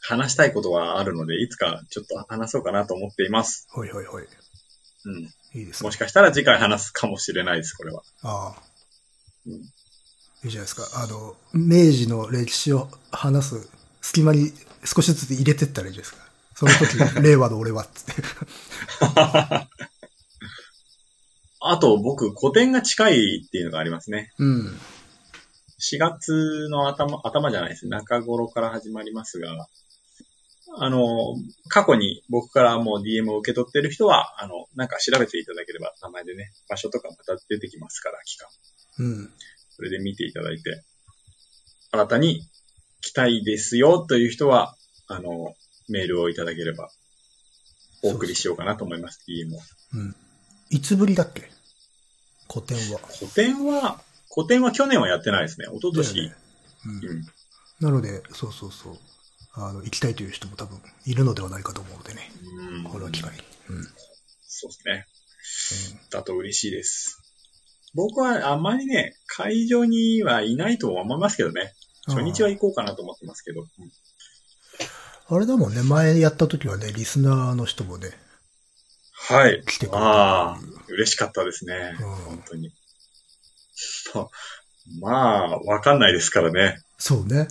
話したいことはあるので、いつかちょっと話そうかなと思っています。ほいほいほい。うん。いいですねもし。かしたら次回話すかもしれないです、これは。ああ。うんいいじゃないですか。あの、明治の歴史を話す隙間に少しずつ入れてったらいいじゃないですか。その時、令和の俺はって。<laughs> あと、僕、古典が近いっていうのがありますね。うん。4月の頭、頭じゃないです。中頃から始まりますが、あの、過去に僕からもう DM を受け取ってる人は、あの、なんか調べていただければ名前でね、場所とかまた出てきますから、期間。うん。それで見ていただいて、新たに来たいですよという人は、あの、メールをいただければ、お送りしようかなと思います、DM を。うん。いつぶりだっけ？古典は。古典は、古典は去年はやってないですね。一昨年。ねうん。うん。なので、そうそうそう。あの、行きたいという人も多分いるのではないかと思うのでね。うんこれは機会に。うん。そうですね。だと嬉しいです。僕はあんまりね、会場にはいないと思いますけどね。初日は行こうかなと思ってますけど。うんあれだもんね、前やった時はね、リスナーの人もね、はい。来てくれたああ嬉しかったですね。うん本当に。ま <laughs> まあ、わかんないですからね。そうね。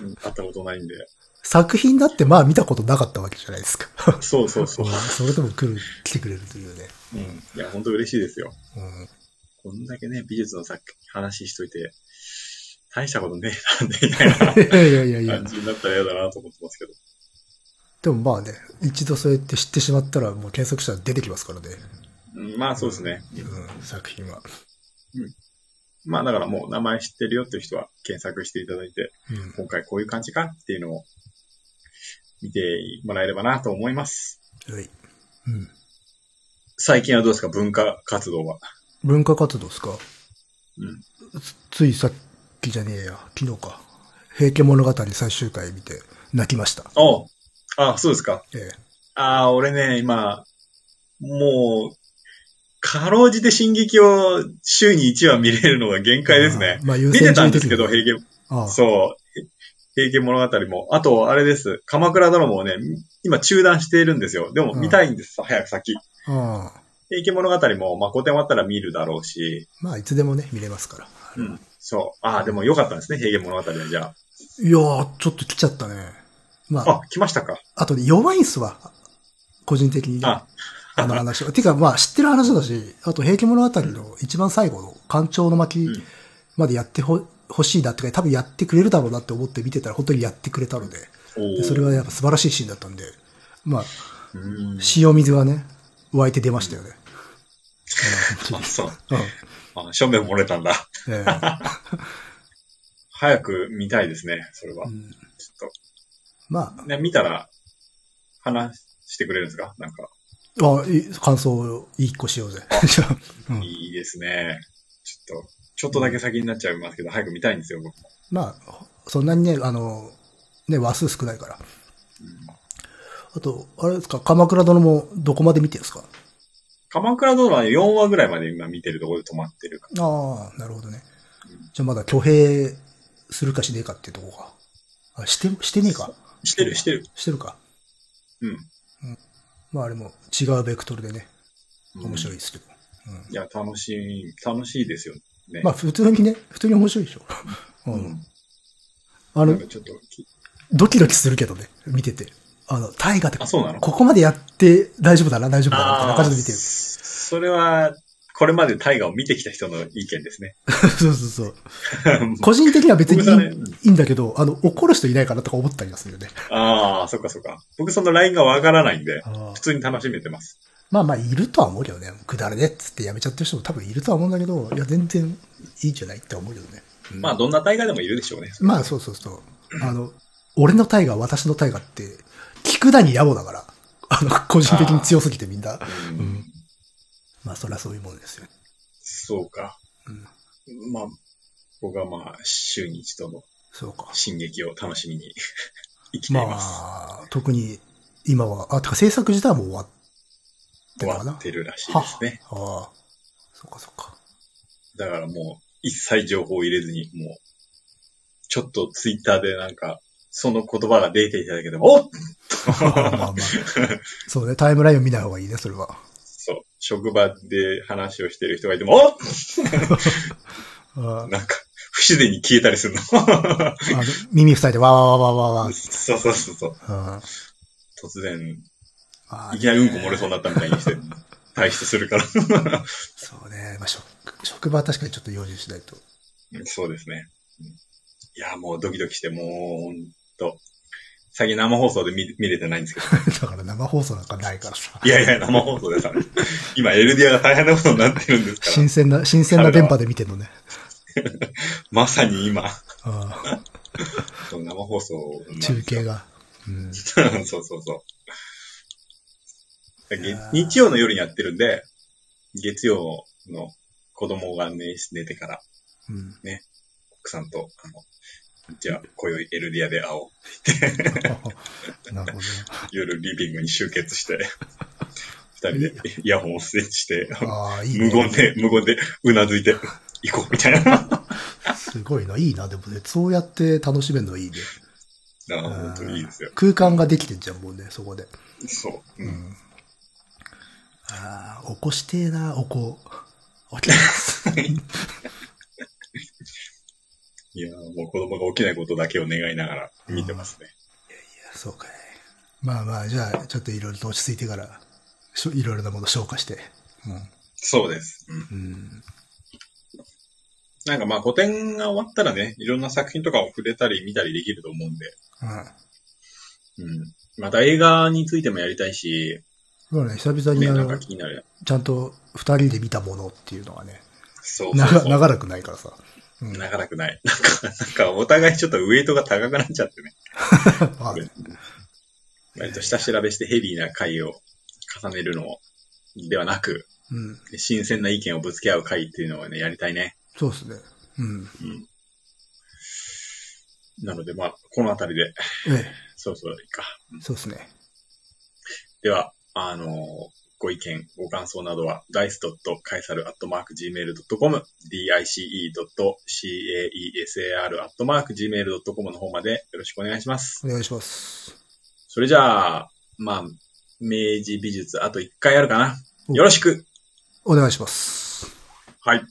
うん会ったことないんで。作品だってまあ見たことなかったわけじゃないですか。そうそうそう。<laughs> それでも来る、来てくれるというね。うん。いや、本当嬉しいですよ。うん。こんだけね、美術の作話しといて、大したことねえなんで、みたいないやいやい感。じになったら嫌だなと思ってますけど。でもまあね、一度そうやって知ってしまったらもう検索したら出てきますからね。うんまあそうですね。うん、作品は。まあだからもう名前知ってるよっていう人は検索していただいて、うん。今回こういう感じかっていうのを見てもらえればなと思います。はい。うん。最近はどうですか？文化活動は。文化活動ですか？うん。つついさっきじゃねえや、昨日か。平家物語最終回見て泣きました。おうあ、そうですか。ええ。ああ、俺ね、今、もう、かろうじて進撃を週に1話見れるのが限界ですねあ。ーまあ優見て先たんですけど、平家、ああそう、平家物語も。あと、あれです。鎌倉殿もをね、今中断しているんですよ。でもうん見たいんです、早く先。ああ。平家物語も、まあ、古典終わったら見るだろうし、まあ、いつでもね、見れますから。うん。そう。ああ、でもよかったんですね、平家物語は、じゃいやー、ちょっと来ちゃったね。まあ。あ、あ、来ましたか。あとね、弱いんすわ。個人的にね。ああの話は。<laughs> てか、まあ、知ってる話だし、あと、平家物語の一番最後の官庁の巻うんまでやってほ、欲しいなってか、多分やってくれるだろうなって思って見てたら、本当にやってくれたので、おでそれはやっぱ素晴らしいシーンだったんで、まあ、うん。塩水はね、湧いて出ましたよね。うんあ、そう。本あ、正面漏れたんだ。え <laughs> 早く見たいですね、それは。えうんちょっまと。ね、見たら、話してくれるんですか？なんか、あ、感想を一個しようぜ。<laughs> いいですね。ちょっと、ちょっとだけ先になっちゃいますけど、早く見たいんですよ、僕も。まあ、そんなにね、あの、ね、話数少ないから。あと、あれですか、鎌倉殿もどこまで見てるんですか？鎌倉殿は4話ぐらいまで今見てるところで止まってるかああ、なるほどね。じゃあまだ挙兵するかしねえかっていうとこか。あ、して、してねえか？してる、してる。してるか？うん。まああれも違うベクトルでね、面白いい。ですけど。いや、楽しい、楽しいですよね。まあ普通にね、普通に面白いでしょ。<laughs> う。うんん。あのちょっとき、ドキドキするけどね、見てて。あの、大河ってあ、そうなの？ここまでやって大丈夫だな、大丈夫だな、みたいな感じで見てる。それは、これまで大河を見てきた人の意見ですね。<laughs> そうそうそう。<laughs> 個人的には別にいい,、僕それうんいいんだけど、あの、怒る人いないかなとか思ったりはするよね。ああ、そっかそっか。僕そのラインがわからないんで、普通に楽しめてます。まあまあ、いるとは思うけどね。くだらねっつってやめちゃってる人も多分いるとは思うんだけど、いや、全然いいんじゃないって思うけどね。うんまあ、どんな大河でもいるでしょうね。まあ、そうそうそう。あの、俺のタイガー、私のタイガーって、菊谷野暮だから。あの、個人的に強すぎてみんな。うんうんまあ、そりゃそういうもんですよ。そうか。まあ、僕はまあ、週に一度のそうか。進撃を楽しみに生きていまます。あ、特に今は、あ、てか制作自体はもう終わって終るのかなわってるらしいですね。はああ。そっかそっか。だからもう、一切情報を入れずに、もう、ちょっとツイッターでなんか、その言葉が出ていただけでも、おっまあまあ。そうね、タイムラインを見ない方がいいね、それは。そう、職場で話をしてる人がいても、おっあなんか、不自然に消えたりするの。耳塞いでわーわーわーわーわーわー。そうそうそうそう。うん突然、いきなりうんこ漏れそうになったみたいにして、退出するから。そうね。まあ、職職場は確かにちょっと用心しないと。そうですね。うんいや、もうドキドキして、もう、ほんと、最近生放送で見見れてないんですけど。<laughs> だから生放送なんかないからさ。いやいや、生放送でさ、今、エルディアが大変なことになってるんですから新、鮮な、新鮮な電波で見てるのね。<laughs> まさに今、<laughs> 生放送あ中継が。うん。そうそうそう。げ日曜の夜にやってるんで、月曜の子供が寝寝てから、うん。奥さんと、あの、じゃあ、今宵エルディアで会おう。<laughs> なるほどね。夜リビングに集結して、二人でイヤホンを設置して、ああ、いいね。無言で、無言でうなずいて、行こう、みたいな。<laughs> すごいな。いいな。でもね、そうやって楽しめるのいいね。ら本当にいいですよ。空間ができてんじゃん、もうね、そこで。そう。う。うんん。ああ、起こしてえな、おこ。起きます。<laughs> いや、もう子供が起きないことだけを願いながら見てますね。そうかい。まあまあ、じゃあ、ちょっといろいろと落ち着いてから、いろいろなもの消化して。そうです。うん。うん。うん。なんかまあ古典が終わったらね、いろんな作品とかを触れたり見たりできると思うんで、うん。また映画についてもやりたいし、そうね、久々にあの、か気になる。ちゃんと二人で見たものっていうのがね、そう。長長らくないからさ。うん。長らくない。なんか、なんかお互いちょっとウエイトが高くなっちゃってね。ま <laughs> あ割と下調べしてヘビーな回を重ねるのではなく、うん。新鮮な意見をぶつけ合う回っていうのをね、やりたいね。そうですね。うん。うん。なので、まあ、このあたりで、えそろそろいいか。え、そうですね。では、あのーご意見、ご感想などは、dice.caesar.gmail.com、dice.caesar.gmail.com の方までよろしくお願いします。お願いします。それじゃあ、まあ、明治美術あと1回あるかな。およろしくお願いします。はい。